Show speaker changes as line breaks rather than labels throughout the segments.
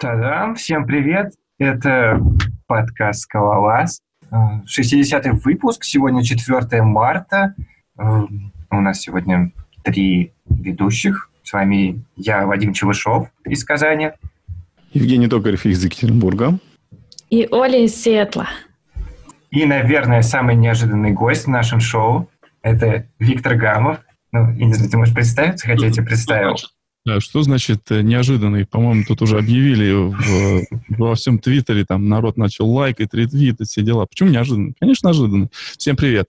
Та-дам! Всем привет! Это подкаст «Скалолаз». 60-й выпуск. Сегодня 4 марта. Э, у нас сегодня три ведущих. С вами я, Вадим Чевышов из Казани.
Евгений Токарев из Екатеринбурга.
И Оля из Сиэтла.
И, наверное, самый неожиданный гость в нашем шоу – это Виктор Гамов. Ну, я не знаю, ты можешь представиться, хотя я тебе представил.
Да, что значит э, неожиданный? По-моему, тут уже объявили в, во всем Твиттере, там народ начал лайкать, ретвитать, все дела. Почему неожиданно? Конечно, неожиданно. Всем привет.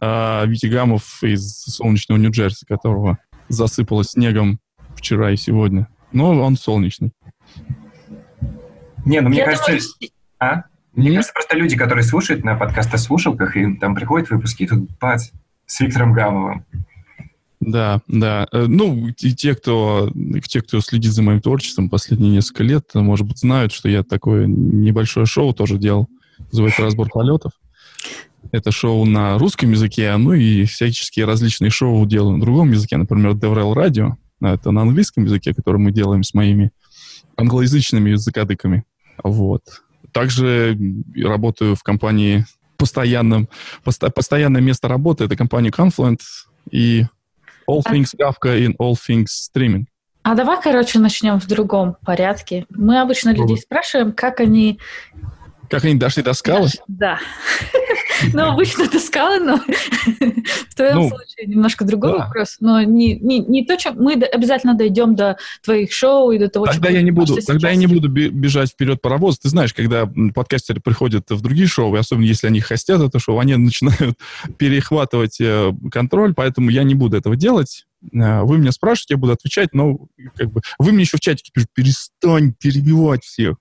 А, Витя Гамов из солнечного Нью-Джерси, которого засыпало снегом вчера и сегодня. Но он солнечный.
Не, ну мне Я кажется... Думаю... А? Мне кажется, просто люди, которые слушают на подкаста-слушалках, и там приходят выпуски, и тут бац, с Виктором Гамовым.
Да, да. Э, ну, и те, кто, те, кто следит за моим творчеством последние несколько лет, может быть, знают, что я такое небольшое шоу тоже делал. Называется «Разбор полетов». Это шоу на русском языке, ну и всяческие различные шоу делаю на другом языке. Например, Деврел Радио. Это на английском языке, который мы делаем с моими англоязычными языкодыками. Вот. Также работаю в компании постоянном, посто, постоянное место работы. Это компания Confluent. И All а things Kafka in all things streaming.
А давай, короче, начнем в другом порядке. Мы обычно людей спрашиваем, как они
как они дошли до скалы?
Да. Ну, обычно до скалы, но в твоем ну, случае немножко другой да. вопрос. Но не, не, не то, чем мы обязательно дойдем до твоих шоу и до того,
тогда я не буду, Тогда я не буду бежать вперед паровоз. Ты знаешь, когда подкастеры приходят в другие шоу, и особенно если они хостят это шоу, они начинают перехватывать э, контроль, поэтому я не буду этого делать. Э, вы меня спрашиваете, я буду отвечать, но как бы вы мне еще в чатике пишете, перестань перебивать всех.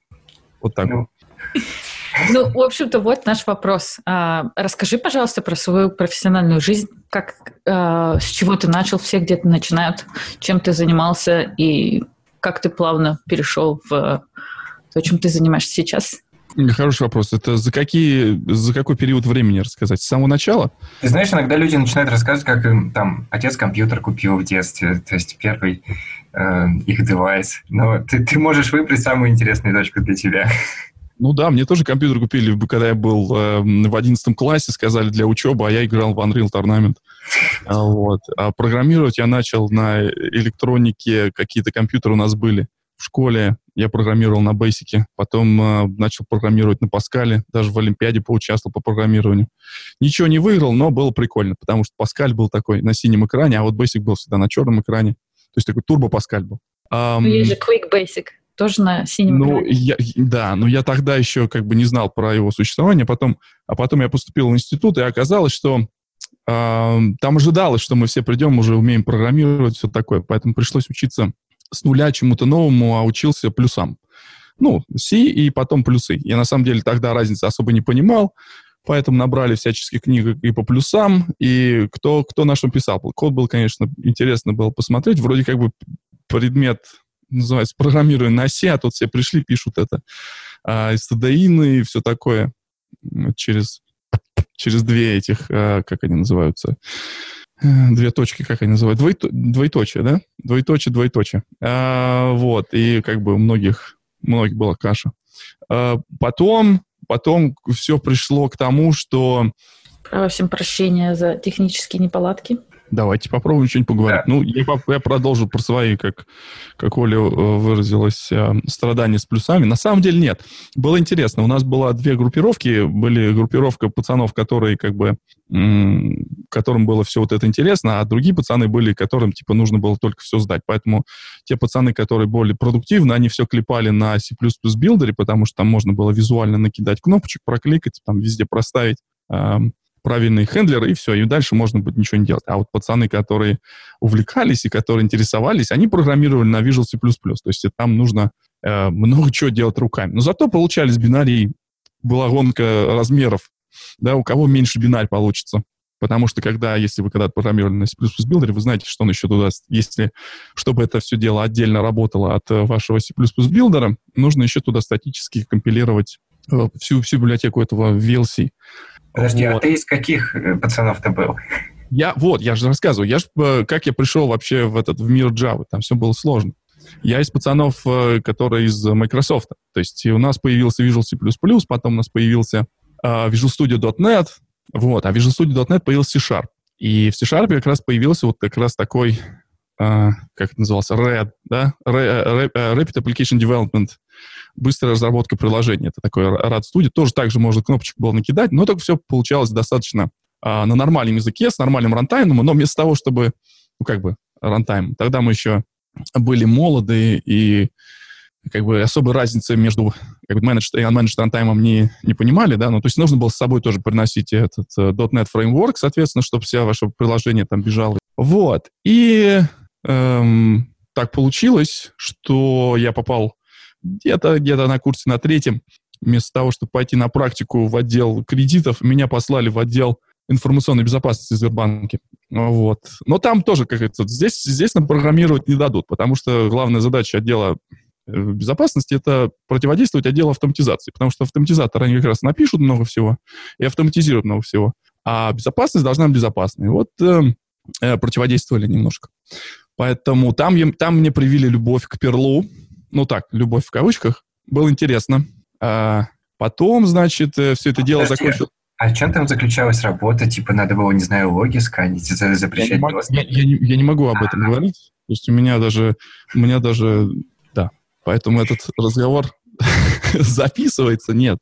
Вот так ну. вот.
Ну, в общем-то, вот наш вопрос. А, расскажи, пожалуйста, про свою профессиональную жизнь. Как, а, с чего ты начал, все где-то начинают, чем ты занимался и как ты плавно перешел в то, чем ты занимаешься сейчас?
Хороший вопрос. Это за, какие, за какой период времени рассказать? С самого начала?
Ты знаешь, иногда люди начинают рассказывать, как им там отец компьютер купил в детстве, то есть первый э, их девайс. Но ты, ты можешь выбрать самую интересную точку для тебя.
Ну да, мне тоже компьютер купили, когда я был э, в одиннадцатом классе, сказали для учебы, а я играл в Unreal Tournament. А, вот. А программировать я начал на электронике, какие-то компьютеры у нас были в школе. Я программировал на Basic, потом э, начал программировать на Паскале, даже в Олимпиаде поучаствовал по программированию. Ничего не выиграл, но было прикольно, потому что Паскаль был такой на синем экране, а вот Basic был всегда на черном экране. То есть такой турбо Паскаль был.
Um, есть же Quick Basic тоже на синем
ну, я, Да, но я тогда еще как бы не знал про его существование, потом, а потом я поступил в институт, и оказалось, что э, там ожидалось, что мы все придем, уже умеем программировать, все такое, поэтому пришлось учиться с нуля чему-то новому, а учился плюсам. Ну, C и потом плюсы. Я на самом деле тогда разницы особо не понимал, поэтому набрали всяческих книг и по плюсам, и кто, кто на что писал. Код был, конечно, интересно было посмотреть, вроде как бы предмет называется, программируя на оси, а тут все пришли, пишут это. А, и все такое через, через две этих, а, как они называются, э, две точки, как они называют, Двойто, двоеточие, да? Двоеточие, двоеточие. А, вот, и как бы у многих, многих была каша. А, потом, потом все пришло к тому, что...
Просим прощения за технические неполадки.
Давайте попробуем что-нибудь поговорить. Да. Ну, я, я продолжу про свои, как, как Оля э, выразилась, э, страдания с плюсами. На самом деле нет. Было интересно. У нас было две группировки. Были группировка пацанов, которые как бы которым было все вот это интересно, а другие пацаны были, которым типа нужно было только все сдать. Поэтому те пацаны, которые более продуктивны, они все клепали на C++ билдере, потому что там можно было визуально накидать кнопочек, прокликать, там везде проставить правильный хендлер, и все, и дальше можно будет ничего не делать. А вот пацаны, которые увлекались и которые интересовались, они программировали на Visual C++, то есть там нужно э, много чего делать руками. Но зато получались бинарии, была гонка размеров, да, у кого меньше бинарь получится. Потому что когда, если вы когда-то программировали на C++ Builder е, вы знаете, что он еще туда, если, чтобы это все дело отдельно работало от э, вашего C++ Builder а, нужно еще туда статически компилировать всю, всю библиотеку этого VCL.
Подожди, а вот. а ты из каких э, пацанов ты был?
Я, вот, я же рассказываю, я ж, э, как я пришел вообще в этот в мир Java, там все было сложно. Я из пацанов, э, которые из Microsoft. То есть у нас появился Visual C++, потом у нас появился Visual Studio .NET, вот, а Visual Studio .NET появился C-Sharp. И в C-Sharp как раз появился вот как раз такой, uh, как это назывался, RAD, да? Rapid Application Development, быстрая разработка приложения. Это такой RAD Studio. Тоже так же можно кнопочку было накидать, но только все получалось достаточно uh, на нормальном языке, с нормальным рантаймом, но вместо того, чтобы, ну, как бы, рантайм, тогда мы еще были молоды и как бы особой разницы между как бы, managed и unmanaged рантаймом не, не понимали, да, ну, то есть нужно было с собой тоже приносить этот uh, .NET Framework, соответственно, чтобы все ваше приложение там бежало. Вот. И эм, так получилось, что я попал где-то где на курсе на третьем, вместо того, чтобы пойти на практику в отдел кредитов, меня послали в отдел информационной безопасности Сбербанке. Вот. Но там тоже, как это, здесь, здесь нам программировать не дадут, потому что главная задача отдела э, безопасности — это противодействовать отделу автоматизации, потому что автоматизаторы, они как раз напишут много всего и автоматизируют много всего, а безопасность должна быть безопасной. Вот э, э, противодействовали немножко. Поэтому там, там мне привили любовь к перлу, ну так, любовь в кавычках, было интересно. А потом, значит, э, все это дело закончилось...
А в чем там заключалась работа? Типа надо было, не знаю, логи сканить, запрещать
я не, могу, я, я, не, я не могу об этом А-а-а. говорить. То есть у меня даже, у меня даже, да. Поэтому этот разговор записывается. Нет,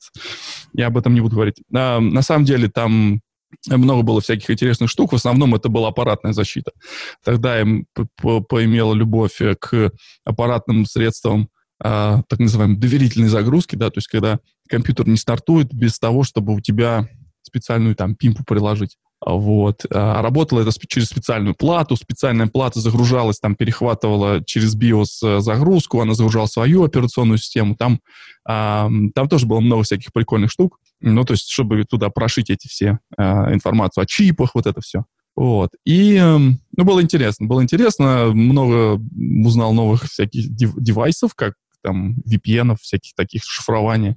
я об этом не буду говорить. А, на самом деле там много было всяких интересных штук. В основном это была аппаратная защита. Тогда я поимела любовь к аппаратным средствам а, так называемой доверительной загрузки, да, то есть когда компьютер не стартует без того, чтобы у тебя специальную там пимпу приложить. Вот. А работало это через специальную плату. Специальная плата загружалась, там перехватывала через BIOS э, загрузку, она загружала свою операционную систему. Там, а, там тоже было много всяких прикольных штук. Ну, то есть, чтобы туда прошить эти все а, информацию о чипах, вот это все. Вот. И, эм, ну, было интересно. Было интересно. Много узнал новых всяких дев- девайсов, как там VPN, всяких таких шифрования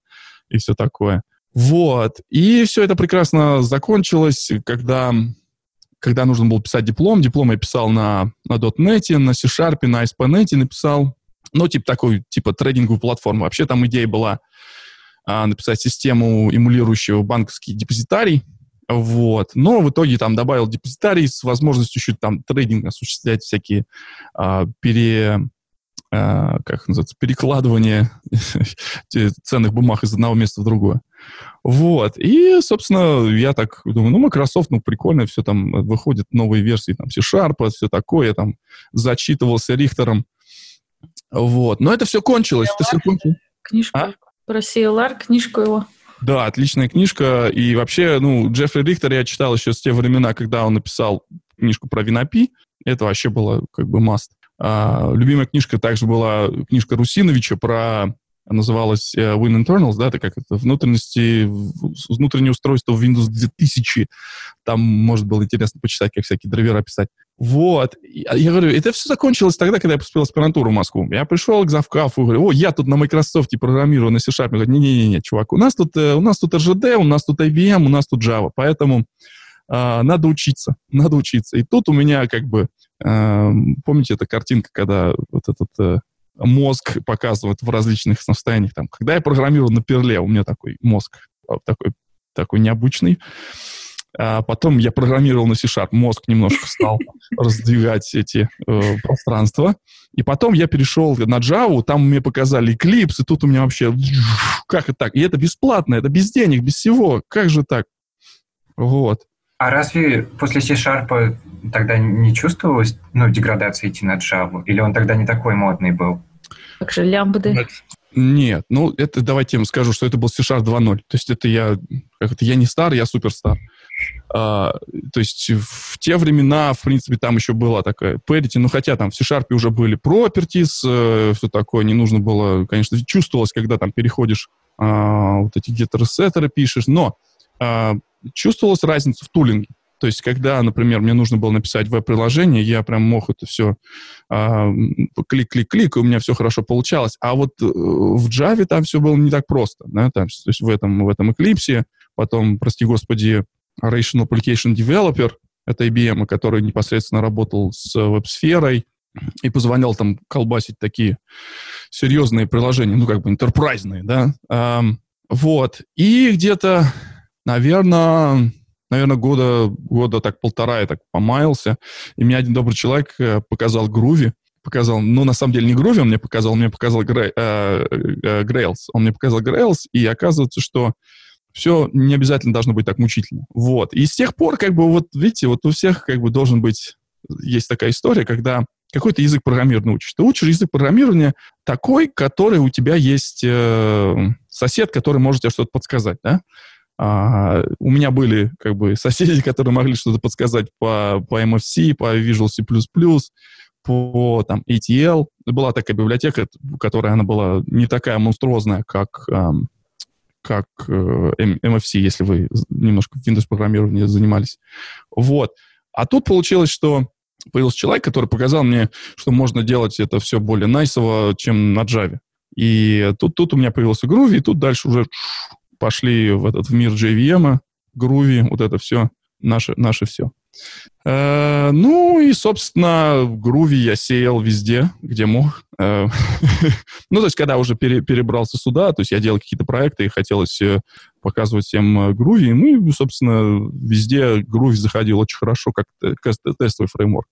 и все такое. Вот. И все это прекрасно закончилось, когда, когда нужно было писать диплом. Диплом я писал на, на .NET, на C-Sharp, на ASP.NET написал. Ну, типа такой, типа трейдинговую платформу. Вообще там идея была написать систему, эмулирующую банковский депозитарий. Вот. Но в итоге там добавил депозитарий с возможностью чуть там трейдинг осуществлять всякие а, пере, а, как называется, перекладывание ценных бумаг из одного места в другое. Вот. И, собственно, я так думаю, ну, Microsoft, ну, прикольно, все там выходят новые версии, там, C-Sharp, все такое, там, зачитывался Рихтером. Вот. Но это все кончилось. Это все кончилось.
Книжка а? Про CLR, книжку его.
Да, отличная книжка. И вообще, ну, Джеффри Рихтер я читал еще с те времена, когда он написал книжку про Винопи. Это вообще было как бы маст. А, любимая книжка также была книжка Русиновича про называлась э, Win Internals, да, это как это, внутренности, внутреннее устройство в Windows 2000. Там, может, было интересно почитать, как всякие драйвера писать. Вот. А я говорю, это все закончилось тогда, когда я поступил в аспирантуру в Москву. Я пришел к завкафу, говорю, о, я тут на Microsoft программирую, на C-Sharp. Говорю, не-не-не, чувак, у нас тут, э, у нас тут RGD, у нас тут IBM, у нас тут Java, поэтому а, надо учиться, надо учиться. И тут у меня как бы, а, помните эта картинка, когда вот этот а, мозг показывает в различных состояниях. Там, когда я программировал на перле, у меня такой мозг такой, такой необычный. А потом я программировал на C-Sharp, мозг немножко стал раздвигать эти э, пространства. И потом я перешел на Java, там мне показали Eclipse, и тут у меня вообще... Как это так? И это бесплатно, это без денег, без всего. Как же так? Вот.
А разве после C-Sharp тогда не чувствовалось ну, деградации идти на Java? Или он тогда не такой модный был?
Как же лямбды?
Нет, ну это давайте я вам скажу, что это был C-Sharp 2.0. То есть это я, как это, я не стар, я суперстар. А, то есть в те времена, в принципе, там еще была такая parity, ну хотя там в C-Sharp уже были properties, э, все такое, не нужно было, конечно, чувствовалось, когда там переходишь, а, вот эти где-то ресеттеры пишешь, но а, чувствовалась разница в тулинге. То есть, когда, например, мне нужно было написать веб-приложение, я прям мог это все а, клик-клик-клик, и у меня все хорошо получалось. А вот э, в Java там все было не так просто. Да? Там, то есть в этом, в этом Eclipse, потом, прости господи, Rational Application Developer, это IBM, который непосредственно работал с веб-сферой, и позволял там колбасить такие серьезные приложения, ну, как бы интерпрайзные, да. Эм, вот. И где-то, наверное, наверное, года, года так полтора я так помаялся, и мне один добрый человек э, показал Груви, показал, ну, на самом деле не Груви он мне показал, он мне показал Грей, э, э, Грейлс. Он мне показал Грейлс, и оказывается, что все не обязательно должно быть так мучительно. Вот. И с тех пор, как бы, вот, видите, вот у всех, как бы, должен быть, есть такая история, когда какой-то язык программирования учишь. Ты учишь язык программирования такой, который у тебя есть э, сосед, который может тебе что-то подсказать, да? А, у меня были как бы соседи, которые могли что-то подсказать по, по MFC, по Visual C++, по там, ATL. Была такая библиотека, которая она была не такая монструозная, как, эм, как э, MFC, если вы немножко в Windows программировании занимались. Вот. А тут получилось, что появился человек, который показал мне, что можно делать это все более найсово, чем на Java. И тут, тут у меня появился Groovy, и тут дальше уже пошли в этот в мир JVM, Groovy, вот это все, наше, наше все. Э, ну и, собственно, Груви я сеял везде, где мог. Э, ну, то есть, когда уже пере, перебрался сюда, то есть я делал какие-то проекты и хотелось э, показывать всем Груви. Ну и, собственно, везде Груви заходил очень хорошо, как тестовый фреймворк.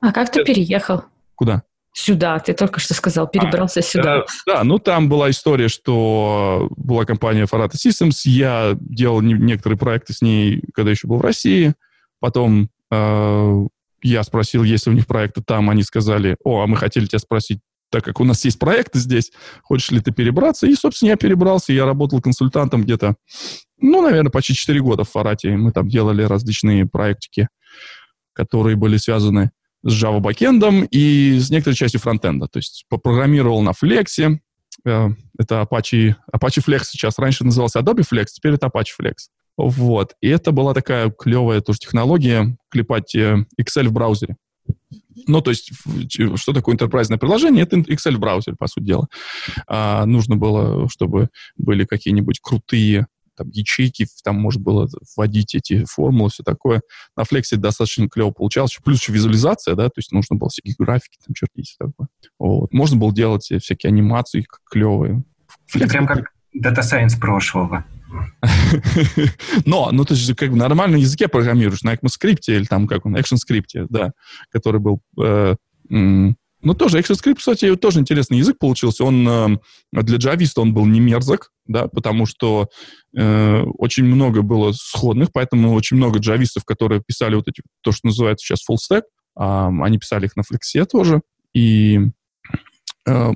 А как ты переехал?
Куда?
Сюда, ты только что сказал, перебрался а, сюда.
Э, да, ну там была история, что была компания Farata Systems, я делал не, некоторые проекты с ней, когда еще был в России, Потом э, я спросил, есть ли у них проекты там, они сказали, о, а мы хотели тебя спросить, так как у нас есть проекты здесь, хочешь ли ты перебраться? И, собственно, я перебрался, я работал консультантом где-то, ну, наверное, почти 4 года в Фарате. Мы там делали различные проектики, которые были связаны с Java бэкэндом и с некоторой частью фронтенда. То есть попрограммировал на Flex, э, это Apache, Apache Flex сейчас. Раньше назывался Adobe Flex, теперь это Apache Flex. Вот. И это была такая клевая тоже технология клепать э, Excel в браузере. Ну, то есть, что такое интерпрайзное приложение? Это Excel в браузере, по сути дела. А, нужно было, чтобы были какие-нибудь крутые там, ячейки, там можно было вводить эти формулы, все такое. На Flex достаточно клево получалось. Плюс еще визуализация, да, то есть нужно было всякие графики там чертить. Такое. Вот. Можно было делать всякие анимации клевые.
Это прям как Data Science прошлого.
Но, ну, ты же как бы на нормальном языке программируешь, на ECMAScript или там, как он, ActionScript, да, который был... Э, ну, тоже ActionScript, кстати, тоже интересный язык получился. Он э, для джависта он был не мерзок, да, потому что э, очень много было сходных, поэтому очень много джавистов, которые писали вот эти, то, что называется сейчас full stack, э, они писали их на флексе тоже, и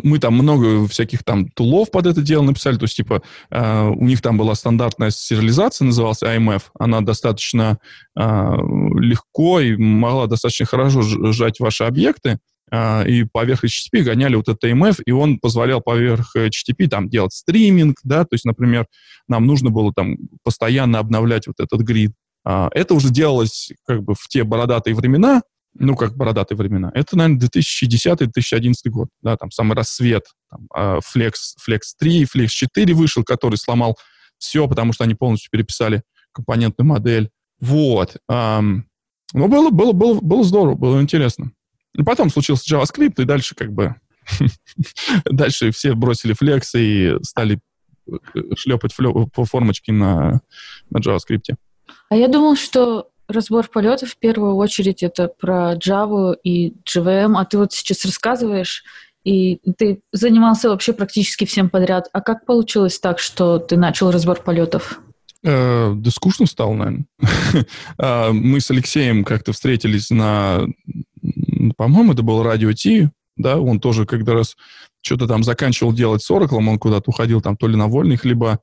мы там много всяких там тулов под это дело написали, то есть, типа, э, у них там была стандартная сериализация, называлась IMF, она достаточно э, легко и могла достаточно хорошо сжать ваши объекты, и поверх HTTP гоняли вот этот IMF, и он позволял поверх HTTP там делать стриминг, да, то есть, например, нам нужно было там постоянно обновлять вот этот грид. Это уже делалось как бы в те бородатые времена, ну, как бородатые времена. Это, наверное, 2010-2011 год, да, там самый рассвет, там, а, Flex, Flex 3, Flex 4 вышел, который сломал все, потому что они полностью переписали компонентную модель. Вот. Um, ну, было, было, было, было здорово, было интересно. И потом случился JavaScript, и дальше как бы... дальше все бросили Flex и стали э, шлепать по формочке на, на JavaScript.
А я думал, что разбор полетов в первую очередь это про Java и JVM, а ты вот сейчас рассказываешь, и ты занимался вообще практически всем подряд. А как получилось так, что ты начал разбор полетов?
Э, да скучно стало, наверное. А, мы с Алексеем как-то встретились на, по-моему, это был радио Ти, да, он тоже когда раз что-то там заканчивал делать с Oracle, он куда-то уходил там то ли на вольных, либо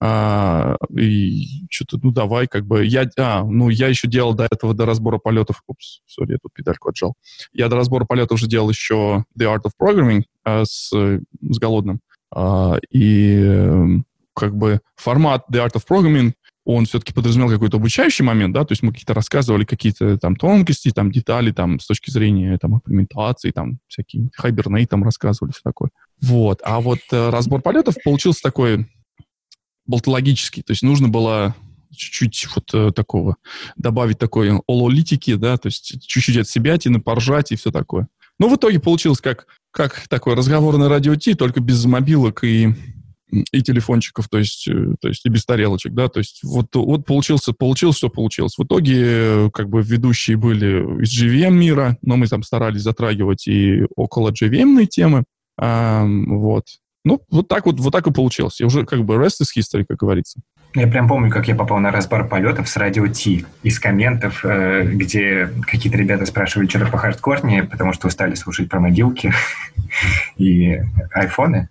а, и что-то, ну, давай, как бы, я, а, ну, я еще делал до этого, до разбора полетов, упс, сори, я тут педальку отжал. Я до разбора полетов уже делал еще The Art of Programming а, с, с Голодным. А, и эм, как бы формат The Art of Programming, он все-таки подразумевал какой-то обучающий момент, да, то есть мы какие-то рассказывали какие-то там тонкости, там детали, там с точки зрения там имплементации, там всякие хайберней там рассказывали, все такое. Вот. А вот э, разбор полетов получился такой болтологический. То есть нужно было чуть-чуть вот э, такого, добавить такой ололитики, да, то есть чуть-чуть от себя тяны, поржать и все такое. Ну, в итоге получилось как, как такой разговорный радио Ти, только без мобилок и, и телефончиков, то есть, э, то есть и без тарелочек, да, то есть вот, вот получился, получилось, что получилось. В итоге э, как бы ведущие были из GVM мира, но мы там старались затрагивать и около GVM темы, а, вот. Ну, вот так вот, вот так и получилось. И уже как бы rest is history, как говорится.
Я прям помню, как я попал на разбор полетов с радио Ти из комментов, э, где какие-то ребята спрашивали что-то по хардкорнее, потому что устали слушать про могилки и айфоны.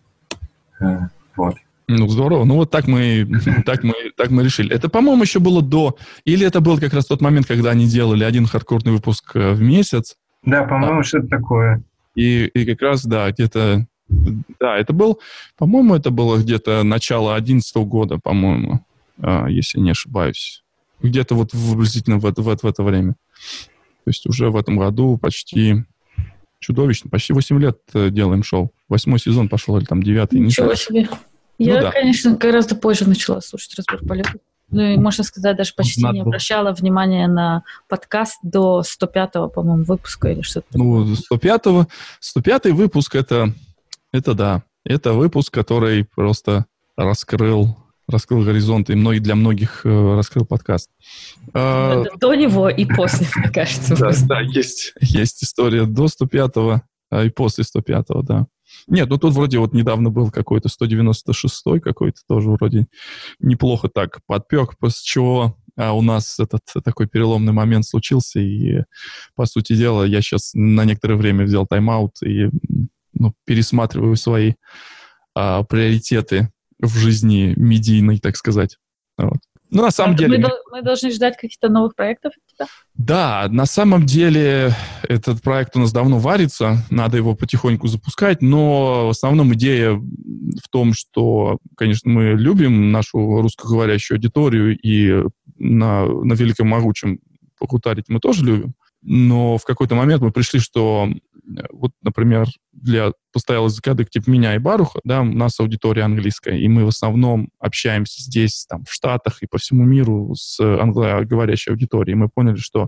Э, вот.
Ну, здорово. Ну, вот так мы, так мы, так мы решили. Это, по-моему, еще было до... Или это был как раз тот момент, когда они делали один хардкорный выпуск э, в месяц.
Да, по-моему, а, что-то такое.
И, и как раз, да, где-то да, это был, по-моему, это было где-то начало 2011 года, по-моему, а, если не ошибаюсь. Где-то вот приблизительно в в, в это время. То есть уже в этом году почти чудовищно, почти 8 лет э, делаем шоу. Восьмой сезон пошел, или там девятый.
Ничего не себе. Ну, Я, да. конечно, гораздо позже начала слушать разбор полетов. Ну и, можно сказать, даже почти Надо не обращала было. внимания на подкаст до 105-го, по-моему, выпуска или что-то
Ну, 105-го, 105-й выпуск это это да. Это выпуск, который просто раскрыл раскрыл горизонт, и многие, для многих э, раскрыл подкаст.
А, до него и после, мне кажется.
Да, да, есть, есть история до 105-го а и после 105-го, да. Нет, ну тут вроде вот недавно был какой-то 196-й какой-то тоже вроде неплохо так подпек, после чего а у нас этот такой переломный момент случился, и, по сути дела, я сейчас на некоторое время взял тайм-аут и ну, пересматриваю свои а, приоритеты в жизни медийной, так сказать. Вот. Ну, на самом а деле...
Мы, мы должны ждать каких-то новых проектов от тебя?
Да, на самом деле этот проект у нас давно варится, надо его потихоньку запускать, но в основном идея в том, что, конечно, мы любим нашу русскоговорящую аудиторию и на, на Великом Могучем покутарить мы тоже любим, но в какой-то момент мы пришли, что вот, например, для постоялых языка типа меня и Баруха, да, у нас аудитория английская, и мы в основном общаемся здесь, там, в Штатах и по всему миру с англоговорящей аудиторией. Мы поняли, что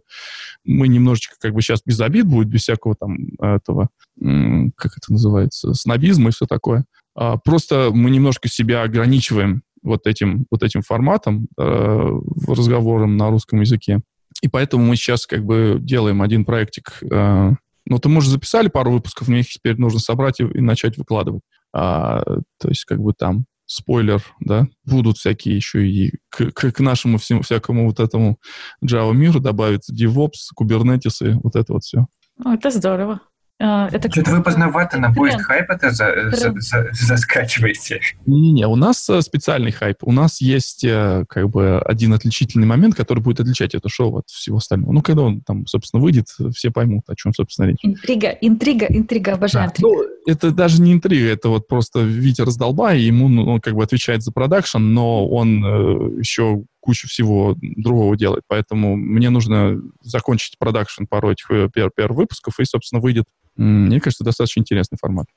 мы немножечко, как бы сейчас без обид будет, без всякого там этого, как это называется, снобизма и все такое. А просто мы немножко себя ограничиваем вот этим, вот этим форматом э, разговором на русском языке. И поэтому мы сейчас как бы делаем один проектик э, ну, ты, может, записали пару выпусков, мне их теперь нужно собрать и, и начать выкладывать. А, то есть, как бы там спойлер, да, будут всякие еще и к, к, к нашему всему, всякому вот этому Java миру добавится DevOps, Kubernetes и вот это вот все.
О, это здорово.
А, это Что-то вы поздновато на поезд хайп это за, за, за, заскачиваете.
Не-не, у нас э, специальный хайп. У нас есть э, как бы один отличительный момент, который будет отличать это шоу от всего остального. Ну, когда он там, собственно, выйдет, все поймут, о чем, собственно, речь.
Интрига, интрига, интрига, обожаю да.
Ну, это даже не интрига, это вот просто Витя раздолбай, ему ну, он как бы отвечает за продакшн, но он э, еще кучу всего другого делает. Поэтому мне нужно закончить продакшн пару этих э, пиар-выпусков, и, собственно, выйдет мне кажется, достаточно интересный формат.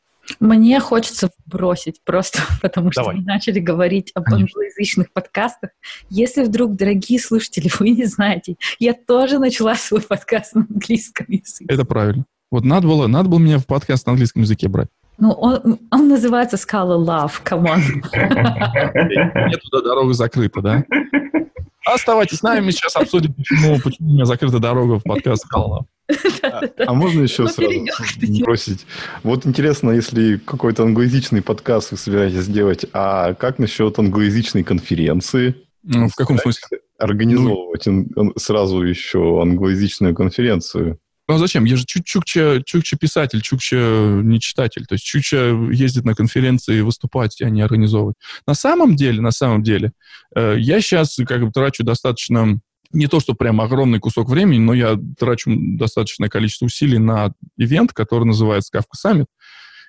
Мне хочется бросить просто, потому что Давай. мы начали говорить об Конечно. англоязычных подкастах. Если вдруг, дорогие слушатели, вы не знаете, я тоже начала свой подкаст на английском языке.
Это правильно. Вот надо было, надо было меня в подкаст на английском языке брать.
Ну, он, он называется Scala Love, come on.
Нет, туда дорога закрыта, да? Оставайтесь с нами, мы сейчас обсудим, почему, почему у меня закрыта дорога в подкаст Scala Love.
А, а можно еще ну, сразу бросить? Вот интересно, если какой-то англоязычный подкаст вы собираетесь сделать, а как насчет англоязычной конференции?
Ну, в каком смысле?
Организовывать ну, сразу еще англоязычную конференцию.
Ну а зачем? Я же чукча, чукча писатель, чукча не читатель. То есть чукча ездит на конференции выступать, а не организовывать. На самом деле, на самом деле, э, я сейчас как бы трачу достаточно не то, что прям огромный кусок времени, но я трачу достаточное количество усилий на ивент, который называется Kafka Summit.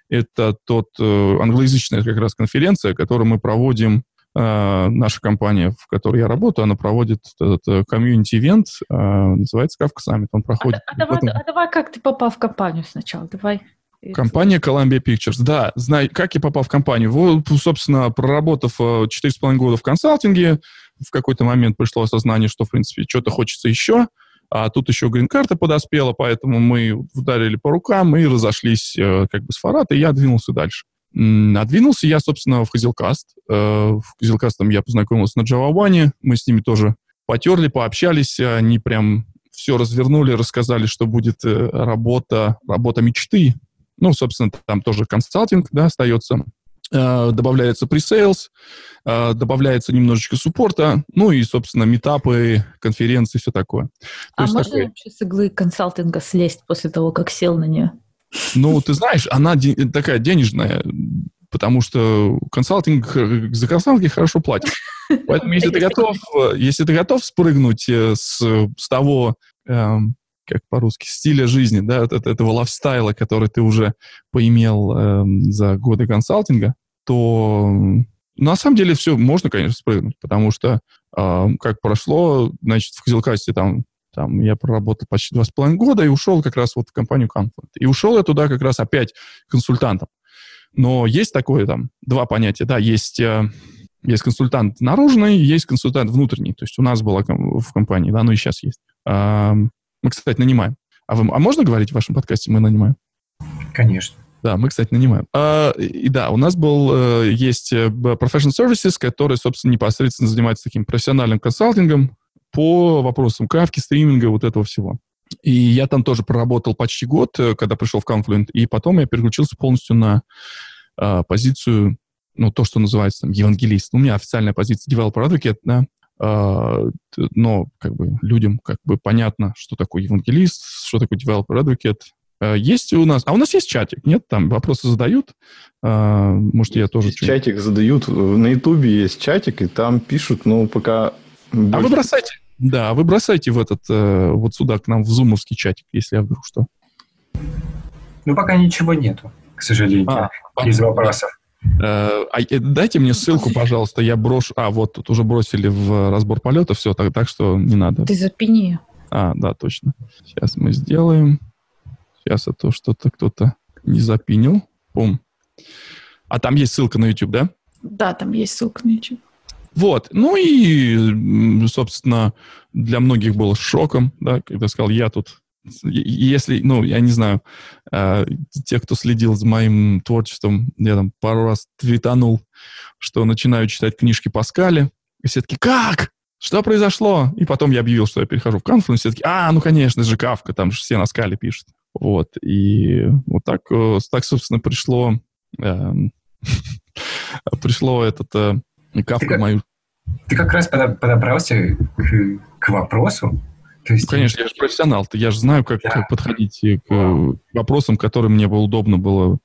Это тот э, англоязычная как раз конференция, которую мы проводим, э, наша компания, в которой я работаю, она проводит этот комьюнити-ивент, э, называется Kafka Summit. Он проходит...
А, а, давай, этом... а давай как ты попал в компанию сначала? Давай.
Компания Columbia Pictures, да. Знай, как я попал в компанию? Вот, собственно, проработав 4,5 года в консалтинге, в какой-то момент пришло осознание, что, в принципе, что-то хочется еще. А тут еще грин-карта подоспела, поэтому мы ударили по рукам и разошлись э, как бы с Фарат, и я двинулся дальше. А двинулся я, собственно, в Хазилкаст. Э, в Хазилкастом я познакомился на Java One, мы с ними тоже потерли, пообщались, они прям все развернули, рассказали, что будет э, работа, работа мечты. Ну, собственно, там тоже консалтинг, да, остается. Э, добавляется пресейлс, добавляется немножечко суппорта, ну и, собственно, метапы, конференции, все такое.
То а можно такое... вообще с иглы консалтинга слезть после того, как сел на нее?
Ну, ты знаешь, она де- такая денежная, потому что консалтинг, за консалтинг хорошо платят. Поэтому если ты готов, если ты готов спрыгнуть э, с, с того, эм, как по-русски, стиля жизни, да, от, от этого лайфстайла, который ты уже поимел эм, за годы консалтинга, то на самом деле все можно, конечно, спрыгнуть, потому что э, как прошло, значит, в Хазилкасте там, там я проработал почти два с половиной года и ушел как раз вот в компанию Confluent. И ушел я туда как раз опять консультантом. Но есть такое там два понятия, да, есть э, есть консультант наружный, есть консультант внутренний. То есть у нас было в компании, да, ну и сейчас есть. Мы, кстати, нанимаем. А, вы, а можно говорить в вашем подкасте «Мы нанимаем»?
Конечно.
Да, мы, кстати, нанимаем. А, и да, у нас был, э, есть э, Professional Services, который, собственно, непосредственно занимается таким профессиональным консалтингом по вопросам кавки, стриминга, вот этого всего. И я там тоже проработал почти год, э, когда пришел в Confluent, и потом я переключился полностью на а, позицию ну, то, что называется там евангелист. У меня официальная позиция developer advocate, да, Uh, но как бы людям как бы понятно, что такое евангелист, что такое developer advocate. Uh, есть у нас, а у нас есть чатик, нет? Там вопросы задают. Может, я тоже...
Чатик задают. На Ютубе есть чатик, и там пишут, ну, пока...
Больше... А вы бросайте, да, вы бросайте в этот, э, вот сюда к нам в зумовский чатик, если я вдруг что.
Ну, пока ничего нету, к сожалению, а, из вопросов.
Э, а, э, дайте мне ссылку, пожалуйста, я брошу... А, вот, тут уже бросили в разбор полета, все, так, так что не надо.
Ты запини.
А, да, точно. Сейчас мы сделаем. Сейчас это что-то кто-то не запинил. Пум. А там есть ссылка на YouTube, да?
Да, там есть ссылка на YouTube.
Вот. Ну и, собственно, для многих было шоком, да, когда сказал, я тут если, ну, я не знаю, э, те, кто следил за моим творчеством, я там пару раз твитанул, что начинаю читать книжки Паскаля, и все таки как? Что произошло? И потом я объявил, что я перехожу в Confluence, все таки а, ну, конечно же, Кавка, там же все на скале пишут. Вот, и вот так, э, так собственно, пришло, э, пришло этот э, Кавка мою.
Ты как раз подобрался к вопросу,
то есть... Ну, конечно, я же профессионал, я же знаю, как, да. как подходить к Вау. вопросам, которые мне было удобно было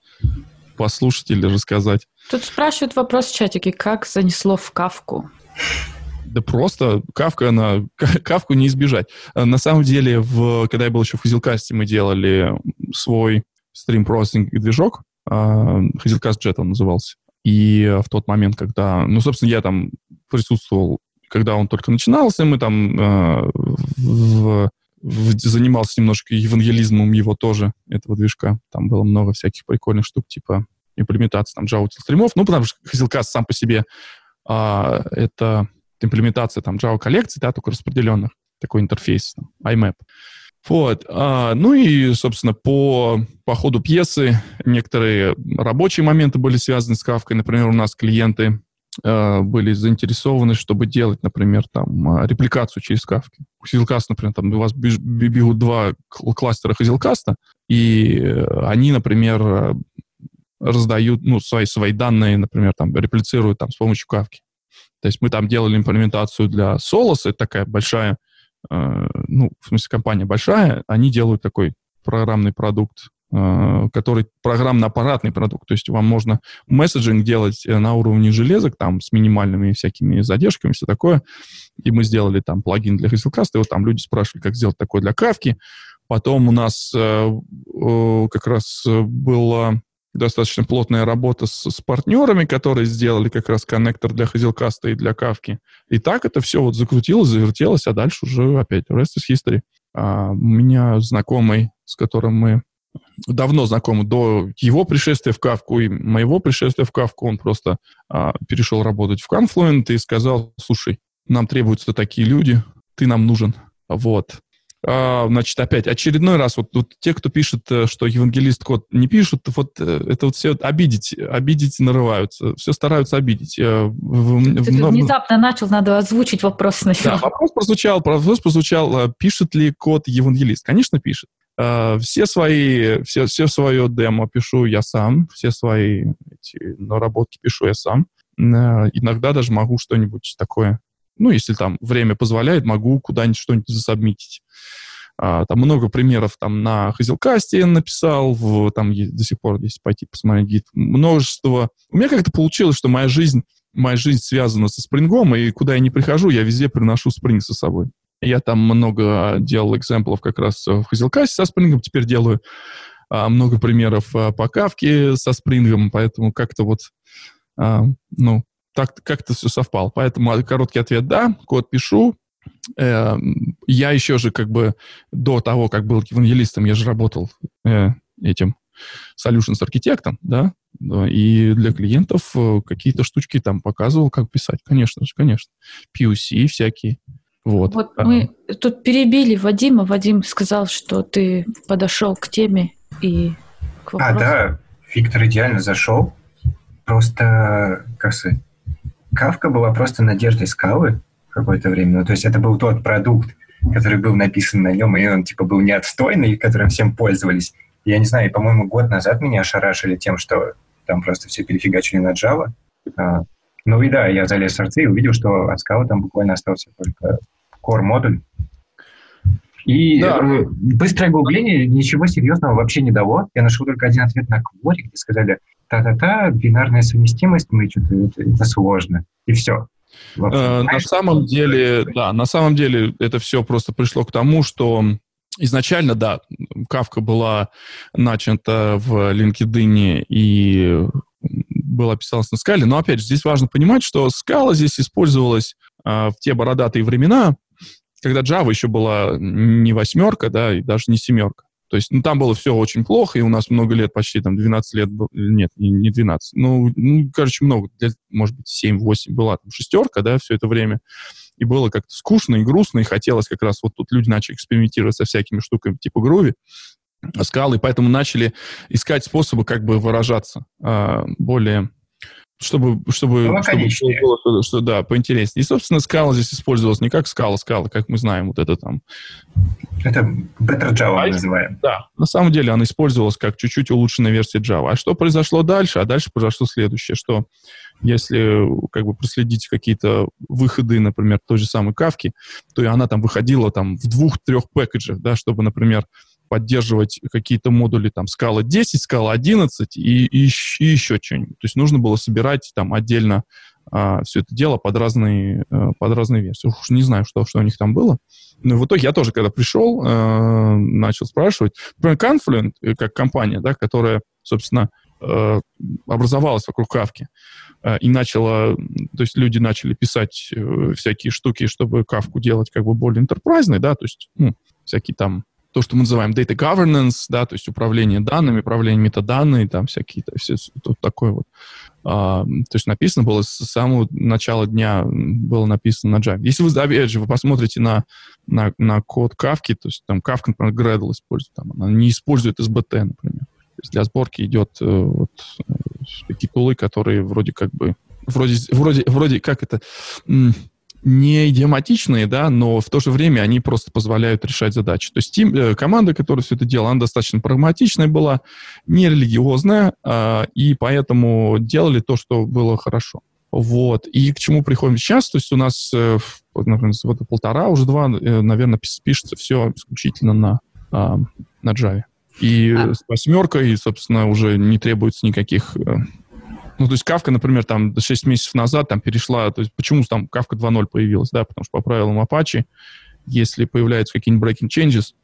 послушать или рассказать.
Тут спрашивают вопрос в чатике, как занесло в кавку?
Да просто кавка, она, кавку не избежать. А на самом деле, в, когда я был еще в Хазилкасте, мы делали свой стрим-процессинг движок, Хазилкаст Jet он назывался. И в тот момент, когда, ну, собственно, я там присутствовал когда он только начинался, мы там э, в, в, занимался немножко евангелизмом его тоже, этого движка. Там было много всяких прикольных штук, типа имплементации там Java стримов. Ну, потому что Hazelcast сам по себе э, это имплементация там Java коллекций, да, только распределенных, такой интерфейс, там, IMAP. Вот. А, ну и, собственно, по, по ходу пьесы некоторые рабочие моменты были связаны с кавкой. Например, у нас клиенты были заинтересованы, чтобы делать, например, там, э, репликацию через кавки. Хазилкаст, например, там у вас бегут два кластера Хазилкаста, и э, они, например, раздают, ну, свои, свои данные, например, там, реплицируют там с помощью кавки. То есть мы там делали имплементацию для Solos, это такая большая, э, ну, в смысле, компания большая, они делают такой программный продукт Э, который программно-аппаратный продукт. То есть вам можно месседжинг делать э, на уровне железок, там, с минимальными всякими задержками, все такое. И мы сделали там плагин для Hazelcast, и вот там люди спрашивали, как сделать такое для Кавки. Потом у нас э, э, как раз была достаточно плотная работа с, с партнерами, которые сделали как раз коннектор для Hazelcast и для Кавки. И так это все вот закрутилось, завертелось, а дальше уже опять rest is history. А, у меня знакомый, с которым мы давно знакомы до его пришествия в Кавку и моего пришествия в Кавку. Он просто а, перешел работать в Confluent и сказал, слушай, нам требуются такие люди, ты нам нужен. Вот. а, значит, опять очередной раз, вот, вот те, кто пишет, э, что евангелист код не пишут, вот э, это вот все обидеть, обидеть нарываются, все стараются обидеть. Ты
внезапно начал, надо озвучить вопрос
сначала. Да, вопрос прозвучал, вопрос прозвучал, пишет ли код евангелист? Конечно, пишет. Все свои, все, все свое демо пишу я сам, все свои эти наработки пишу я сам. Иногда даже могу что-нибудь такое ну, если там время позволяет, могу куда-нибудь что-нибудь засобмитить. А, там много примеров там на Hazelcast я написал, в, там до сих пор, если пойти посмотреть гид, множество. У меня как-то получилось, что моя жизнь, моя жизнь связана со спрингом, и куда я не прихожу, я везде приношу спринг со собой. Я там много делал экземплов как раз в Hazelcast со спрингом, теперь делаю а, много примеров а, по кавке со спрингом, поэтому как-то вот, а, ну, так как-то все совпало. Поэтому короткий ответ «да», код пишу. Э, я еще же как бы до того, как был евангелистом, я же работал э, этим solutions архитектом, да, и для клиентов э, какие-то штучки там показывал, как писать, конечно же, конечно. PUC всякие. Вот.
вот мы тут перебили Вадима. Вадим сказал, что ты подошел к теме и
к вопросу. А, да, Виктор идеально зашел. Просто, как сказать, Кавка была просто надеждой скалы какое-то время. Ну, то есть это был тот продукт, который был написан на нем, и он типа был не отстойный, которым всем пользовались. Я не знаю, по-моему, год назад меня ошарашили тем, что там просто все перефигачили на Java. Ну и да, я залез в сорцы и увидел, что от скалы там буквально остался только core модуль. И да. э, быстрое гугление ничего серьезного вообще не дало. Я нашел только один ответ на Query, где сказали, та-та-та, бинарная совместимость, мы что-то, это, это сложно. И все.
Э, на самом деле, да, на самом деле это все просто пришло к тому, что изначально, да, Кавка была начата в LinkedIn и была писалась на скале, но опять же здесь важно понимать, что скала здесь использовалась э, в те бородатые времена, когда Java еще была не восьмерка, да, и даже не семерка. То есть, ну, там было все очень плохо, и у нас много лет, почти там 12 лет, нет, не 12, ну, ну короче, много, может быть, 7-8 была там шестерка, да, все это время. И было как-то скучно и грустно, и хотелось как раз, вот тут люди начали экспериментировать со всякими штуками типа груви, скалы, поэтому начали искать способы как бы выражаться а, более чтобы, чтобы, чтобы было, что, да, поинтереснее. И, собственно, скала здесь использовалась не как скала, скала, как мы знаем, вот это там.
Это Better Java а, называем.
Да, на самом деле она использовалась как чуть-чуть улучшенная версия Java. А что произошло дальше? А дальше произошло следующее, что если как бы проследить какие-то выходы, например, той же самой кавки, то и она там выходила там в двух-трех пэкэджах, да, чтобы, например, поддерживать какие-то модули, там, скала 10, скала 11 и, и, и еще что-нибудь. То есть нужно было собирать там отдельно а, все это дело под разные, а, под разные версии. Уж не знаю, что, что у них там было. Но в итоге я тоже, когда пришел, а, начал спрашивать. Например, Confluent, э, как компания, да, которая, собственно, а, образовалась вокруг Кавки, и начала, то есть люди начали писать всякие штуки, чтобы Кавку делать как бы более интерпрайзной, да, то есть, ну, всякие там то, что мы называем data governance, да, то есть управление данными, управление метаданными, там всякие, все, тут такое вот. А, то есть написано было с самого начала дня, было написано на Java. Если вы, опять же, вы посмотрите на, на, на код Kafka, то есть там Kafka, например, Gradle использует, там, она не использует SBT, например. То есть для сборки идет э, вот, э, такие тулы, которые вроде как бы вроде, вроде, вроде как это не идиоматичные, да, но в то же время они просто позволяют решать задачи. То есть тим, э, команда, которая все это делала, она достаточно прагматичная была, не религиозная, э, и поэтому делали то, что было хорошо. Вот. И к чему приходим сейчас? То есть у нас, э, например, вот полтора, уже два, э, наверное, пишется все исключительно на, э, на Java. И а. с восьмеркой, собственно, уже не требуется никаких э, ну, то есть Кавка, например, там 6 месяцев назад там перешла, то есть почему там Кавка 2.0 появилась, да, потому что по правилам Apache, если появляются какие-нибудь breaking changes,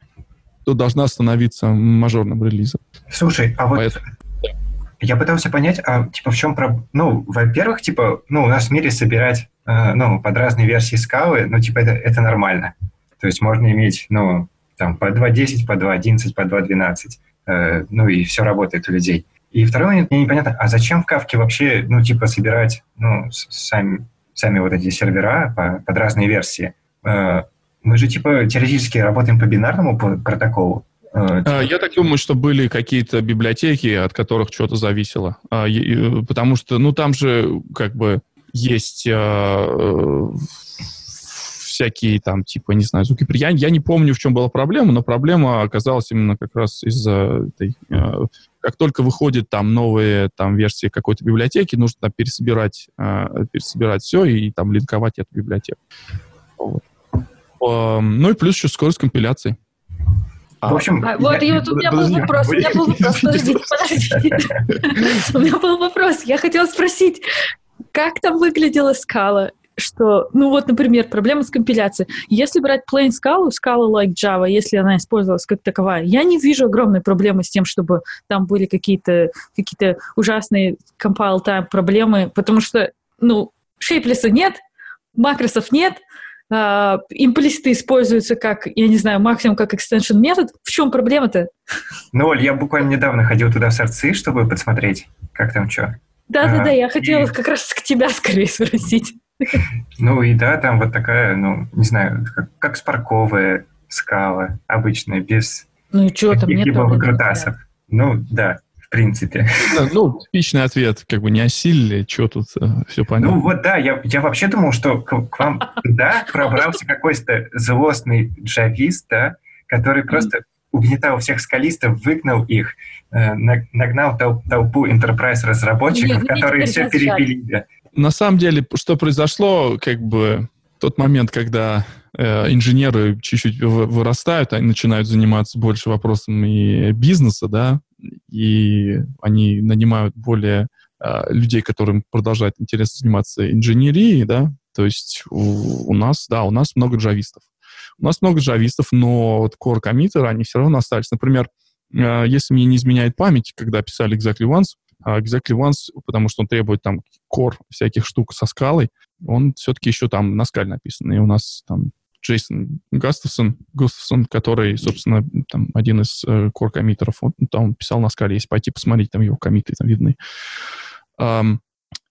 то должна становиться мажорным релизом.
Слушай, а вот Поэтому... я пытался понять, а типа в чем проблема? Ну, во-первых, типа, ну, у нас в мире собирать, э, ну, под разные версии скалы, ну, типа, это, это нормально. То есть можно иметь, ну, там, по 2.10, по 2.11, по 2.12, э, ну, и все работает у людей. И второй момент, мне непонятно, а зачем в Кавке вообще, ну, типа, собирать, ну, сами, сами вот эти сервера по, под разные версии? Э, Мы же, типа, теоретически работаем по бинарному протоколу.
Э, а, я так думаю, что были какие-то библиотеки, от которых что-то зависело. А, потому что, ну, там же как бы есть всякие там, типа, не знаю, звуки. Я, я не помню, в чем была проблема, но проблема оказалась именно как раз из-за этой... Как только выходит там новые там версии какой-то библиотеки, нужно там пересобирать, пересобирать все и там линковать эту библиотеку. Вот. Ну и плюс еще скорость компиляции.
А, в общем, а, вот, и вот у меня был вопрос, у меня был вопрос, подождите, подождите. У меня был вопрос, я хотела спросить, как там выглядела скала? Что, ну вот, например, проблема с компиляцией. Если брать plain скалу, скала like Java, если она использовалась как таковая, я не вижу огромной проблемы с тем, чтобы там были какие-то какие ужасные compile time проблемы, потому что, ну, шейплеса нет, макросов нет, имплиситы используются как, я не знаю, максимум как extension метод. В чем проблема-то?
Ну, Оль, я буквально недавно ходил туда в сорцы, чтобы посмотреть, как там что.
Да-да-да, я хотела и... как раз к тебя скорее спросить.
Ну и да, там вот такая, ну, не знаю, как, как спарковая скала обычная, без
ну и что, там нет
либо выкрутасов. Ну, да принципе.
Ну, типичный ответ, как бы не осилили, что тут, э, все понятно.
Ну вот да, я, я вообще думал, что к, к вам туда пробрался какой-то злостный джавист, да, который просто угнетал всех скалистов, выгнал их, э, нагнал тол- толпу enterprise разработчиков, которые все перепилили.
На самом деле, что произошло, как бы тот момент, когда э, инженеры чуть-чуть вырастают, они начинают заниматься больше вопросами бизнеса, да, и они нанимают более э, людей, которым продолжает интересно заниматься инженерией, да, то есть у, у нас, да, у нас много джавистов. У нас много джавистов, но вот core коммитеры, они все равно остались. Например, э, если мне не изменяет память, когда писали Exactly Once, Exactly Once, потому что он требует там core всяких штук со скалой, он все-таки еще там на скале написан. И у нас там Джейсон Гастовсон, Густафсон, который, собственно, там один из э, core-коммитеров, он там писал на скале, если пойти посмотреть, там его коммиты там видны. Um,